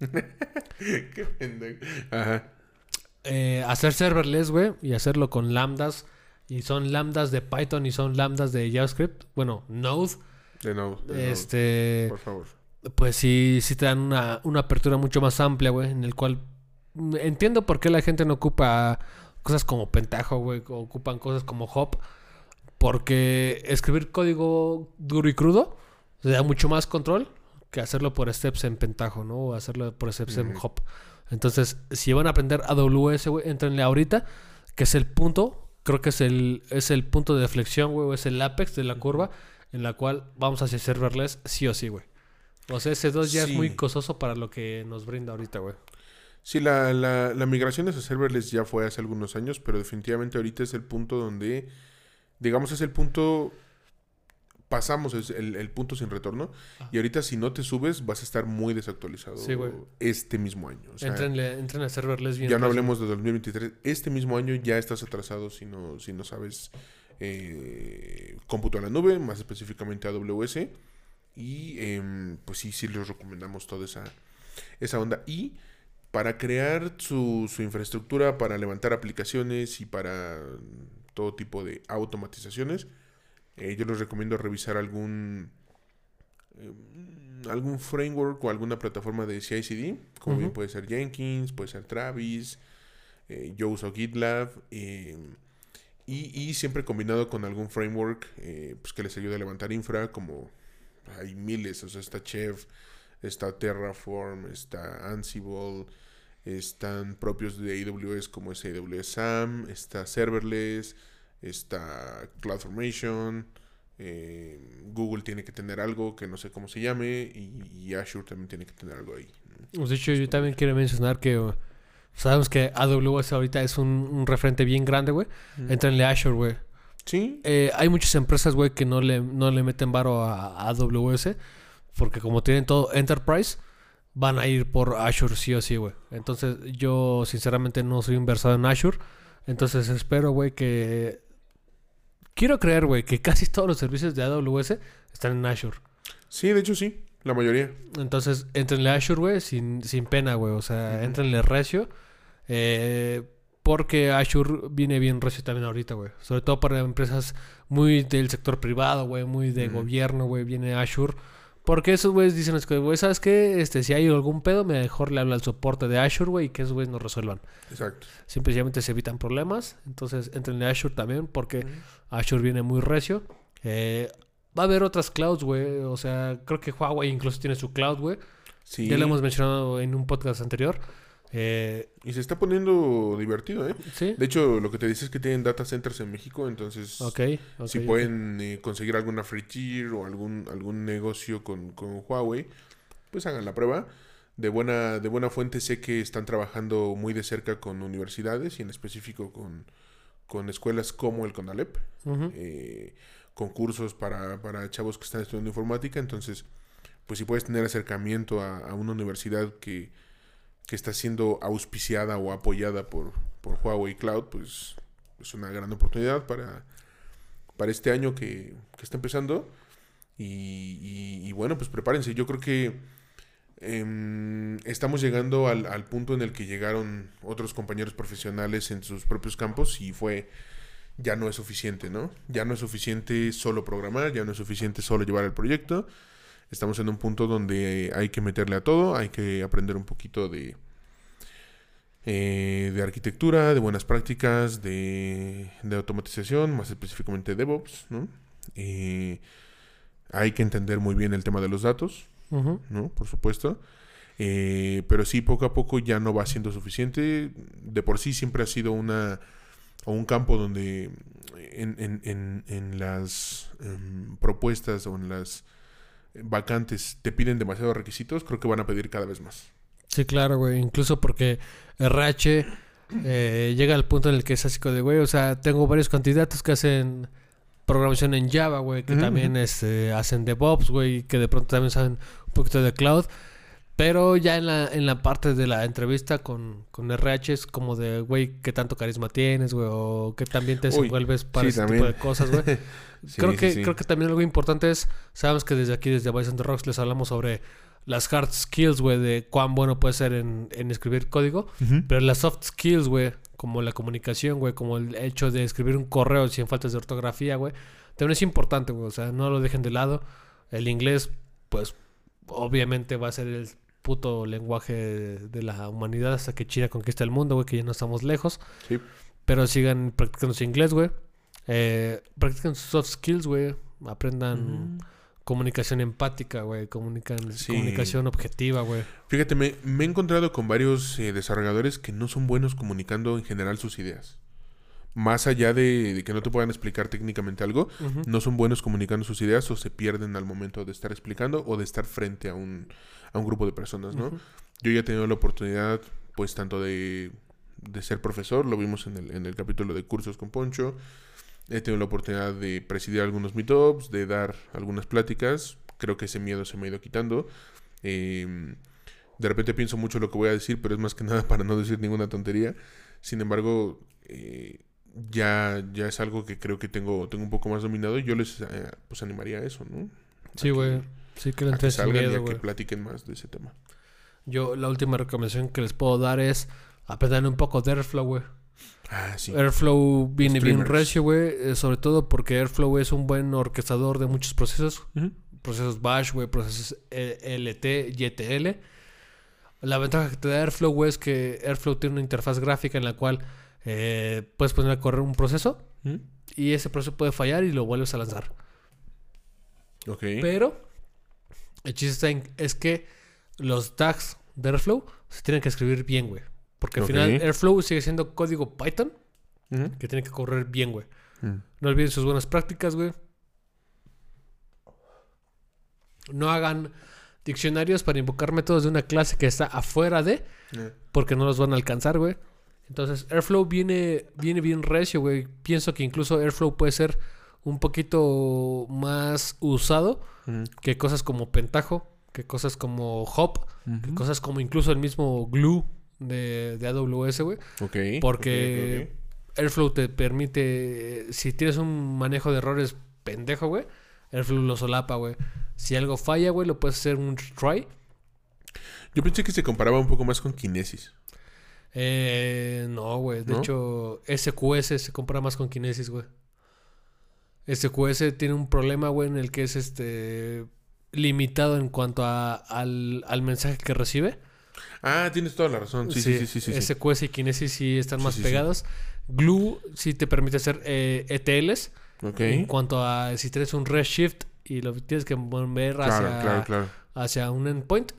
[LAUGHS] Qué pendejo. Ajá. eh, hacer serverless, güey, y hacerlo con lambdas, y son lambdas de Python y son lambdas de JavaScript, bueno, Node, De nuevo, de este, por favor. pues sí, sí te dan una, una apertura mucho más amplia, güey, en el cual entiendo por qué la gente no ocupa cosas como Pentaho, güey, o ocupan cosas como Hop, porque escribir código duro y crudo te da mucho más control que hacerlo por steps en Pentaho, ¿no? O hacerlo por steps en. Hop. Entonces, si van a aprender AWS, güey, entrenle ahorita, que es el punto, creo que es el, es el punto de flexión, güey, o es el apex de la curva en la cual vamos hacia serverless sí o sí, güey. O sea, ese 2 ya Sí. es muy costoso para lo que nos brinda ahorita, güey. Sí, la, la, la migración de esos serverless ya fue hace algunos años, pero definitivamente ahorita es el punto donde, digamos, es el punto pasamos el, el punto sin retorno. Ah. Y ahorita si no te subes, vas a estar muy desactualizado Sí, este mismo año. O sea, Entrenle, entren a serverless bien. ya no recio. hablemos de 2023. Este mismo año ya estás atrasado si no, si no sabes eh, cómputo a la nube, más específicamente AWS. Y em, pues sí, sí les recomendamos toda esa, esa onda. Y para crear su, su infraestructura, para levantar aplicaciones y para todo tipo de automatizaciones, eh, yo les recomiendo revisar algún em, algún framework o alguna plataforma de CI/CD, como bien puede ser Jenkins, puede ser Travis, eh, yo uso GitLab eh, y, y siempre combinado con algún framework eh, pues que les ayude a levantar infra, como hay miles, o sea, está Chef, está Terraform, está Ansible, están propios de AWS como es AWS SAM, está Serverless, está CloudFormation, eh, Google tiene que tener algo que no sé cómo se llame y, y Azure también tiene que tener algo ahí. ¿no? De hecho, yo también quiero mencionar que uh, sabemos que AWS ahorita es un, un referente bien grande, güey. Entrenle a Azure, güey. Sí, Eh, hay muchas empresas, güey, que no le, no le meten varo a, a AWS porque como tienen todo Enterprise, van a ir por Azure sí o sí, güey. Entonces, yo sinceramente no soy inversado en Azure. Entonces, espero, güey, que... Quiero creer, güey, que casi todos los servicios de AWS están en Azure. sí, de hecho sí, la mayoría. Entonces, entrenle a Azure, güey, sin, sin pena, güey. O sea, Ujú. entrenle recio. Eh, porque Azure viene bien recio también ahorita, güey. Sobre todo para empresas muy del sector privado, güey, muy de gobierno, güey, viene Azure. Porque esos güeyes dicen, es que, güey, ¿sabes qué? Este, si hay algún pedo, mejor le habla al soporte de Azure, güey, y que esos güeyes nos resuelvan. Exacto. Simplemente se evitan problemas. Entonces, entrenle a Azure también, porque Azure viene muy recio. Eh, va a haber otras clouds, güey. O sea, creo que Huawei incluso tiene su cloud, güey. Sí. Ya lo hemos mencionado en un podcast anterior. Eh, Y se está poniendo divertido, ¿eh? sí. De hecho, lo que te dice es que tienen data centers en México, entonces si pueden eh, conseguir alguna free tier o algún, algún negocio con, con Huawei, pues hagan la prueba. De buena, de buena fuente sé que están trabajando muy de cerca con universidades y en específico con, con escuelas como el CONALEP, Ujú. eh, con cursos para, para chavos que están estudiando informática. Entonces, pues si puedes tener acercamiento a, a una universidad que, que está siendo auspiciada o apoyada por, por Huawei Cloud, pues es una gran oportunidad para, para este año que, está empezando. Y bueno, pues prepárense. Yo creo que em, estamos llegando al, al punto en el que llegaron otros compañeros profesionales en sus propios campos y fue ya no es suficiente, ¿no? Ya no es suficiente solo programar, ya no es suficiente solo llevar el proyecto. Estamos en un punto donde hay que meterle a todo, hay que aprender un poquito de, eh, de arquitectura, de buenas prácticas, de, de automatización, más específicamente DevOps, ¿no? Eh, hay que entender muy bien el tema de los datos. ¿no? Por supuesto. Eh, pero sí, poco a poco ya no va siendo suficiente. De por sí siempre ha sido una o un campo donde en, en- en- en las em, propuestas o en las vacantes te piden demasiados requisitos, creo que van a pedir cada vez más. Sí, claro, güey. Incluso porque RH eh, llega al punto en el que es así como de, güey, o sea, tengo varios candidatos que hacen programación en Java, güey, que también este, hacen DevOps, güey, que de pronto también saben un poquito de cloud. Pero ya en la, en la parte de la entrevista con, con RH es como de, güey, qué tanto carisma tienes, güey, o qué también te Uy, desenvuelves para sí, ese también. tipo de cosas, güey. [LAUGHS] Sí, [LAUGHS] creo, que, sí. creo que también algo importante es, sabemos que desde aquí, desde Bison the Rocks, les hablamos sobre las hard skills, güey, de cuán bueno puede ser en, en escribir código, pero las soft skills, güey, como la comunicación, güey, como el hecho de escribir un correo sin faltas de ortografía, güey, también es importante, güey, o sea, no lo dejen de lado. El inglés, pues, obviamente va a ser el puto lenguaje de la humanidad hasta que China conquista el mundo, güey, que ya no estamos lejos. Sí. Pero sigan practicando su inglés, güey. Eh, practiquen sus soft skills, güey. Aprendan Ujú. comunicación empática, güey. Comunican, Sí. Comunicación objetiva, güey. Fíjate, me, me he encontrado con varios eh, desarrolladores que no son buenos comunicando en general sus ideas. Más allá de, de que no te puedan explicar técnicamente algo, no son buenos comunicando sus ideas o se pierden al momento de estar explicando o de estar frente a un, a un grupo de personas, ¿no? Yo ya he tenido la oportunidad, pues, tanto de, de ser profesor, lo vimos en el, en el capítulo de cursos con Poncho, He tenido la oportunidad de presidir algunos meetups, de dar algunas pláticas. Creo que ese miedo se me ha ido quitando. Eh, de repente pienso mucho lo que voy a decir, pero es más que nada [LAUGHS] para no decir ninguna tontería. Sin embargo, eh, ya, ya es algo que creo que tengo, tengo un poco más dominado y yo les eh, pues animaría a eso, ¿no? Sí, güey. Sí, que A que salgan y a que platiquen más de ese tema. Yo, la última recomendación que les puedo dar es aprender un poco de Airflow, güey. Ah, sí. Airflow viene bien recio, güey. eh, sobre todo porque Airflow es un buen orquestador de muchos procesos. Ujú. Procesos Bash, güey. Procesos eh, LT, YTL. La ventaja que te da Airflow, güey, es que Airflow tiene una interfaz gráfica en la cual eh, puedes poner a correr un proceso y ese proceso puede fallar y lo vuelves a lanzar. Ok. Pero el chiste está en- es que los tags de Airflow se tienen que escribir bien, güey. Porque al final Airflow sigue siendo código Python que tiene que correr bien, güey. Mm. No olviden sus buenas prácticas, güey. No hagan diccionarios para invocar métodos de una clase que está afuera de, Eh, porque no los van a alcanzar, güey. Entonces, Airflow viene, viene bien recio, güey. Pienso que incluso Airflow puede ser un poquito más usado que cosas como Pentaho, que cosas como Hop, que cosas como incluso el mismo Glue de, de AWS, güey. Ok. Porque Airflow te permite, si tienes un manejo de errores pendejo, güey, Airflow lo solapa, güey. Si algo falla, güey, lo puedes hacer un try. Yo pensé que se comparaba un poco más con Kinesis. Eh, no, güey. De ¿No? hecho, SQS se compara más con Kinesis, güey. SQS tiene un problema, güey, en el que es este limitado en cuanto a, al, al mensaje que recibe. Ah, tienes toda la razón. Sí, sí, sí, sí. sí, sí. SQS y Kinesis sí están más pegados. Glue sí te permite hacer eh, ETLs. Ok. En cuanto a si tienes un redshift y lo tienes que mover hacia, Claro, claro, claro. hacia un endpoint,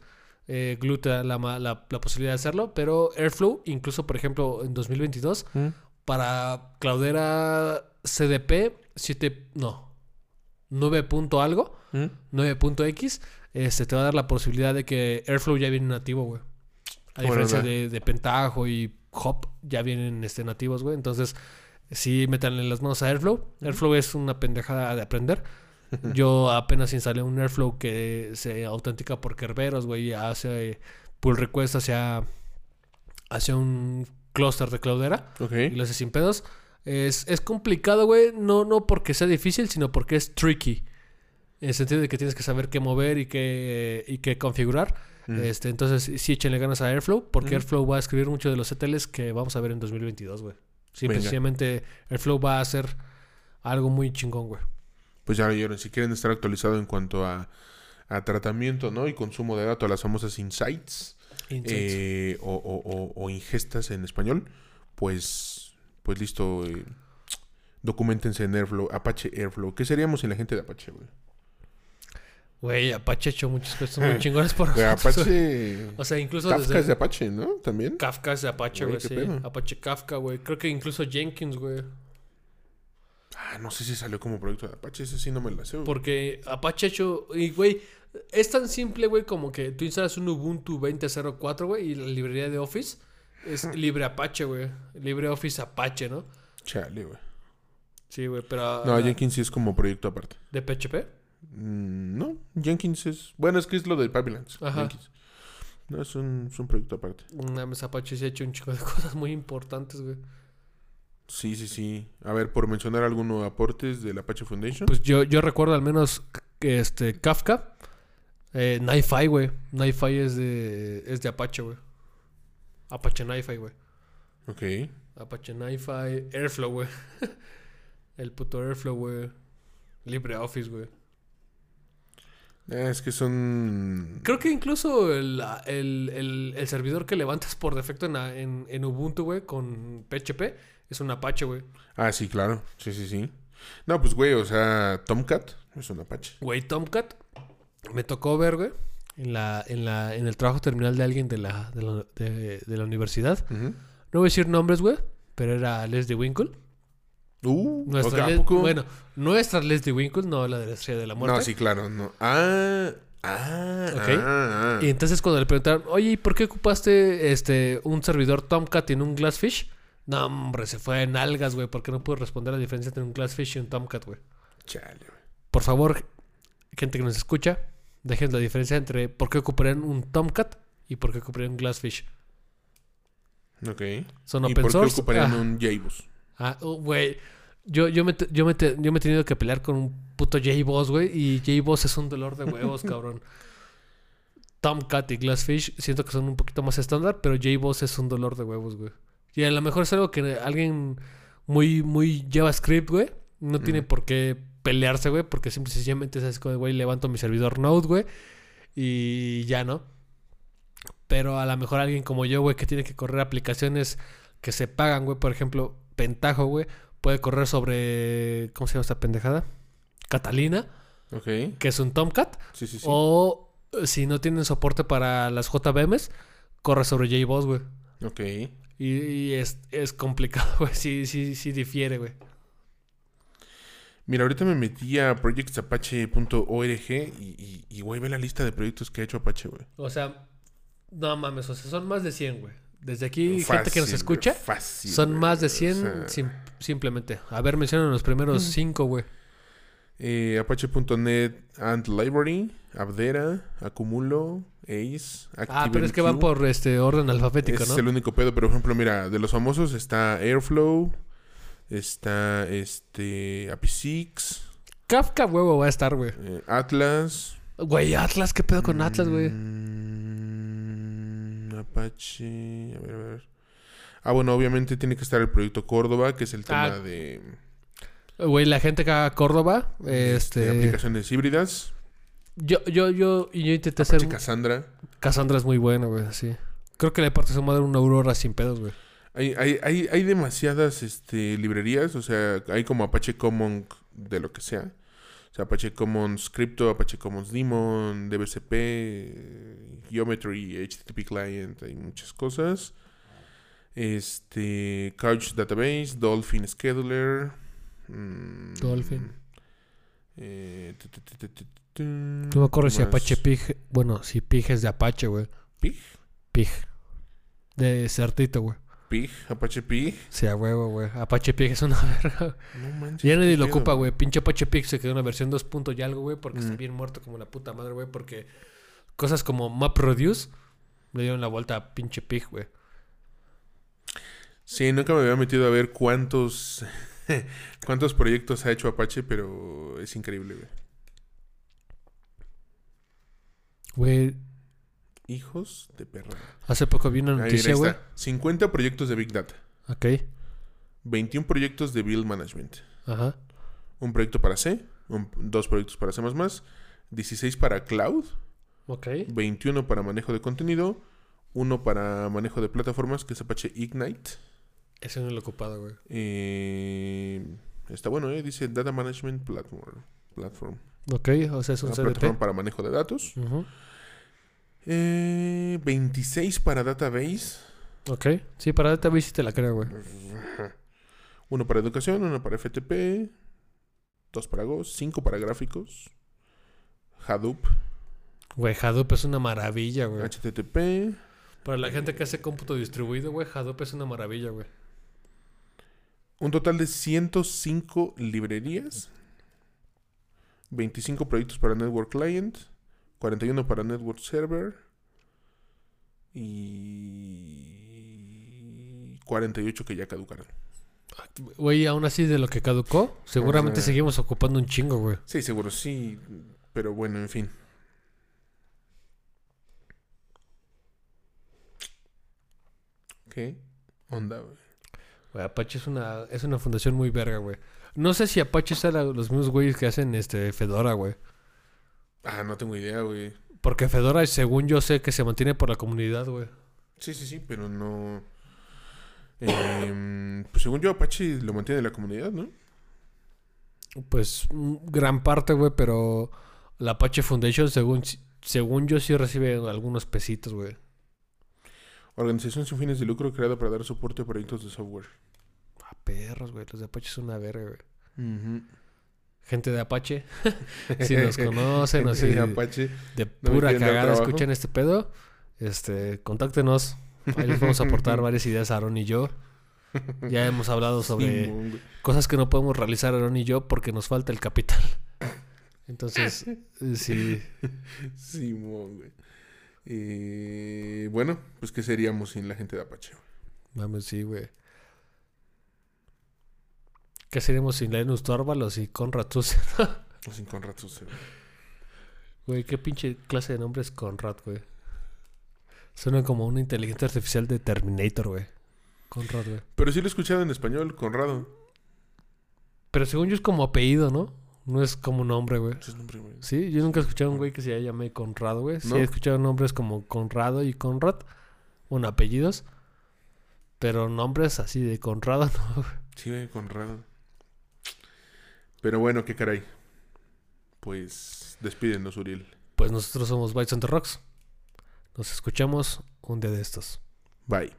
eh, la, ma- la- la posibilidad de hacerlo. Pero Airflow, incluso por ejemplo en 2022, Mm. para Cloudera CDP 7, no, 9 punto algo, Mm. 9.x, este, te va a dar la posibilidad de que Airflow ya viene nativo, güey. A diferencia de, de Pentaho y Hop, ya vienen este, nativos, güey. Entonces, sí, métanle las manos a Airflow. Airflow es una pendejada de aprender. Yo apenas instalé un Airflow que se autentica por Kerberos, güey, y hace pull request hacia, hacia un clúster de Cloudera Ok. y lo hace sin pedos. Es, es complicado, güey, no, no porque sea difícil, sino porque es tricky. En el sentido de que tienes que saber qué mover y qué, y qué configurar. Mm. Este, entonces, sí échenle ganas a Airflow, porque Ujú. Airflow va a escribir mucho de los ETLs que vamos a ver en 2022, güey. Venga. sencillamente, Airflow va a hacer algo muy chingón, güey. Pues ya vieron, si quieren estar actualizados en cuanto a, a tratamiento, ¿no? Y consumo de datos, las famosas insights Insights. eh, o, o- o- o ingestas en español, pues, pues listo. eh, documentense en Airflow, Apache Airflow. ¿Qué seríamos sin la gente de Apache, güey? Güey, Apache ha hecho muchas cosas muy [LAUGHS] chingonas por nosotros. Apache... [LAUGHS] O sea, incluso Kafka desde es de Apache, ¿no? También. Kafka es de Apache, Güey, sí. Apache Kafka, güey. Creo que incluso Jenkins, güey. Ah, no sé si salió como proyecto de Apache, ese sí no me la sé. güey. Porque Apache ha hecho. Y, güey, es tan simple, güey, como que tú instalas un Ubuntu 20.04, güey, y la librería de Office es [LAUGHS] libre Apache, güey. Libre Office Apache, ¿no? Chale, güey. Sí, güey, pero. No, ah, Jenkins sí es como proyecto aparte. ¿De PHP? Mm, no, Jenkins es... Bueno, es que es lo del Pipelines. Ajá. Jenkins. No, es un, es un proyecto aparte. Vez Apache sí ha hecho un chico de [LAUGHS] cosas muy importantes, güey. Sí, sí, sí. A ver, por mencionar algunos aportes del Apache Foundation. Pues yo, yo recuerdo al menos este Kafka. Eh, NiFi, güey. NiFi es de, es de Apache, güey. Apache NiFi, güey. ok. Apache NiFi, Airflow, güey. [LAUGHS] El puto Airflow, güey. LibreOffice, güey. Es que son... Creo que incluso el, el, el- el servidor que levantas por defecto en, en, en Ubuntu, güey, con PHP, es un Apache, güey. Ah, sí, claro. Sí, sí, sí. No, pues, güey, o sea, Tomcat es un Apache. Güey, Tomcat. Me tocó ver, güey, en, la, en, la, en el trabajo terminal de alguien de la, de la, de- de la universidad. No voy a decir nombres, güey, pero era Leslie Winkle. Uh, Nuestra ok, ¿a Les- poco? Bueno, nuestra Leslie Winkle, no la de la estrella de la muerte. No, sí, claro, no. Ah, ah, Ok. ah, ah. Y entonces cuando le preguntaron, oye, ¿y por qué ocupaste este un servidor Tomcat en un Glassfish? No, hombre, se fue en algas, güey, porque no pudo responder la diferencia entre un Glassfish y un Tomcat, güey. Chale, güey. Por favor, gente que nos escucha, dejen la diferencia entre por qué ocuparían un Tomcat y por qué ocuparían un Glassfish. Ok. Son ¿Y open por qué source. ocuparían Ah, un JBoss? ah, oh, güey. Yo, yo, me, yo, me yo me he tenido que pelear con un puto J-Boss, güey. Y J-Boss es un dolor de huevos, [LAUGHS] cabrón. Tomcat y Glassfish siento que son un poquito más estándar, pero J-Boss es un dolor de huevos, güey. Y a lo mejor es algo que alguien muy, muy JavaScript, güey, no tiene por qué pelearse, güey, porque simple y sencillamente es así como, güey, levanto mi servidor Node, güey, y ya, ¿no? Pero a lo mejor alguien como yo, güey, que tiene que correr aplicaciones que se pagan, güey, por ejemplo, Pentaho, güey, puede correr sobre, ¿cómo se llama esta pendejada? Catalina, Ok. que es un Tomcat, Sí, sí, sí. o eh, si no tienen soporte para las JVMs, corre sobre JBoss, güey. Ok. Y, y es, es complicado, [LAUGHS] güey. Sí, sí, sí difiere, güey. Mira, ahorita me metí a projectsapache.org y, y, güey, ve la lista de proyectos que ha hecho Apache, güey. O sea, no mames, o sea, son más de 100, güey. Desde aquí, gente que nos escucha, güey, fácil, son güey, más de o 100 sea, sim- simplemente. A ver, mencionan los primeros 5, güey. eh, Apache.net and Library, Abdera, Acumulo, Ace, Ah, pero es que van por este orden alfabético, ¿no? es el único pedo, pero por ejemplo, mira, de los famosos está Airflow, está este API6, Kafka, huevo, va a estar, güey. eh, Atlas. Güey, Atlas, ¿qué pedo con Atlas, güey? Mm, Apache, a ver, a ver. Ah, bueno, obviamente tiene que estar el proyecto Córdoba, que es el tema Ah, de, Güey, la gente que haga Córdoba, de este... aplicaciones híbridas. Yo, yo, yo, y yo intenté hacer... Apache Cassandra. Cassandra es muy bueno, güey, así. Creo que le parte su madre una Aurora sin pedos, güey. Hay, hay, hay, hay demasiadas este, librerías, o sea, hay como Apache Common de lo que sea. O sea, Apache Commons Crypto, Apache Commons Daemon, DBCP, eh, Geometry, HTTP Client, hay muchas cosas. Este, Couch Database, Dolphin Scheduler. mm, Dolphin. No me acuerdo si. Apache Pig... Bueno, si Pig es de Apache, güey. ¿Pig? Pig. De Certito, güey. Pig, Apache Pig. Sí, a huevo, güey. Apache Pig es una [LAUGHS] verga. No manches. Ya nadie lo ocupa, güey. Pinche Apache Pig se quedó en una versión 2 punto y algo, güey, porque está Mm. bien muerto como la puta madre, güey, porque cosas como MapReduce le dieron la vuelta a pinche Pig, güey. Sí, nunca me había metido a ver cuántos [LAUGHS] cuántos proyectos ha hecho Apache, pero es increíble, güey. Güey, Hijos de perra. hace poco vi una noticia, güey. está. 50 proyectos de Big Data, Ok, 21 proyectos de Build Management, ajá. un proyecto para C, un- dos proyectos para C++, 16 para Cloud, Ok. 21 para manejo de contenido, uno para manejo de plataformas, que es Apache Ignite. Ese no lo he ocupado, güey. Eh, está bueno, ¿eh? Dice Data Management Platform. Platform. Ok, o sea, es un Una CDP. plataforma para manejo de datos. Ujú. Eh, 26 para database. Ok, sí, para database sí te la creo, güey. Uno para educación, uno para FTP. Dos para Go, cinco para gráficos. Hadoop, Güey, Hadoop es una maravilla, güey. HTTP. Para la gente que hace cómputo distribuido, güey, Hadoop es una maravilla, güey. Un total de 105 librerías. 25 proyectos para Network Client. 41 para Network Server. Y 48 que ya caducaron. Güey, aún así de lo que caducó, seguramente seguimos ocupando un chingo, güey. Sí, seguro sí. Pero bueno, en fin. ¿Qué onda, güey? Güey, Apache es una, es una fundación muy verga, güey. No sé si Apache sea la- los mismos güeyes que hacen este Fedora, güey. Ah, no tengo idea, güey. Porque Fedora, según yo sé, que se mantiene por la comunidad, güey. Sí, sí, sí, pero no. Em, pues según yo, Apache lo mantiene la comunidad, ¿no? Pues mm, gran parte, güey, pero la Apache Foundation, según, según yo, sí recibe algunos pesitos, güey. Organización sin fines de lucro creada para dar soporte a proyectos de software. Ah, perros, güey. Los de Apache son una verga, güey. Gente de Apache, [LAUGHS] si nos conocen o si Gente de Apache. de pura cagada escuchan este pedo, este, contáctenos. Ahí les vamos a aportar [LAUGHS] varias ideas a Aaron y yo. Ya hemos hablado sobre cosas que no podemos realizar Aaron y yo porque nos falta el capital. Entonces, eh, sí. Simón, güey. Eh, bueno, pues ¿qué seríamos sin la gente de Apache? Mames, sí, güey. ¿Qué seríamos sin Linus Torvalds y Conrad Susan? O sin Conrad Susan. [LAUGHS] Güey, qué pinche clase de nombre es Conrad, güey. Suena como una inteligencia artificial de Terminator, güey. Conrad, güey. Pero sí lo he escuchado en español, Conrado. Pero según yo es como apellido, ¿no? No es como nombre, güey. Es nombre, güey. Sí, yo nunca he escuchado a un güey que se llame Conrado, güey. Sí ¿No? he escuchado nombres como Conrado y Conrad. Bueno, apellidos. Pero nombres así de Conrado, [LAUGHS] no, güey. Sí, güey, Conrado. Pero bueno, qué caray. Pues despídenos, Uriel. Pues nosotros somos Bites on the Rocks. Nos escuchamos un día de estos. Bye.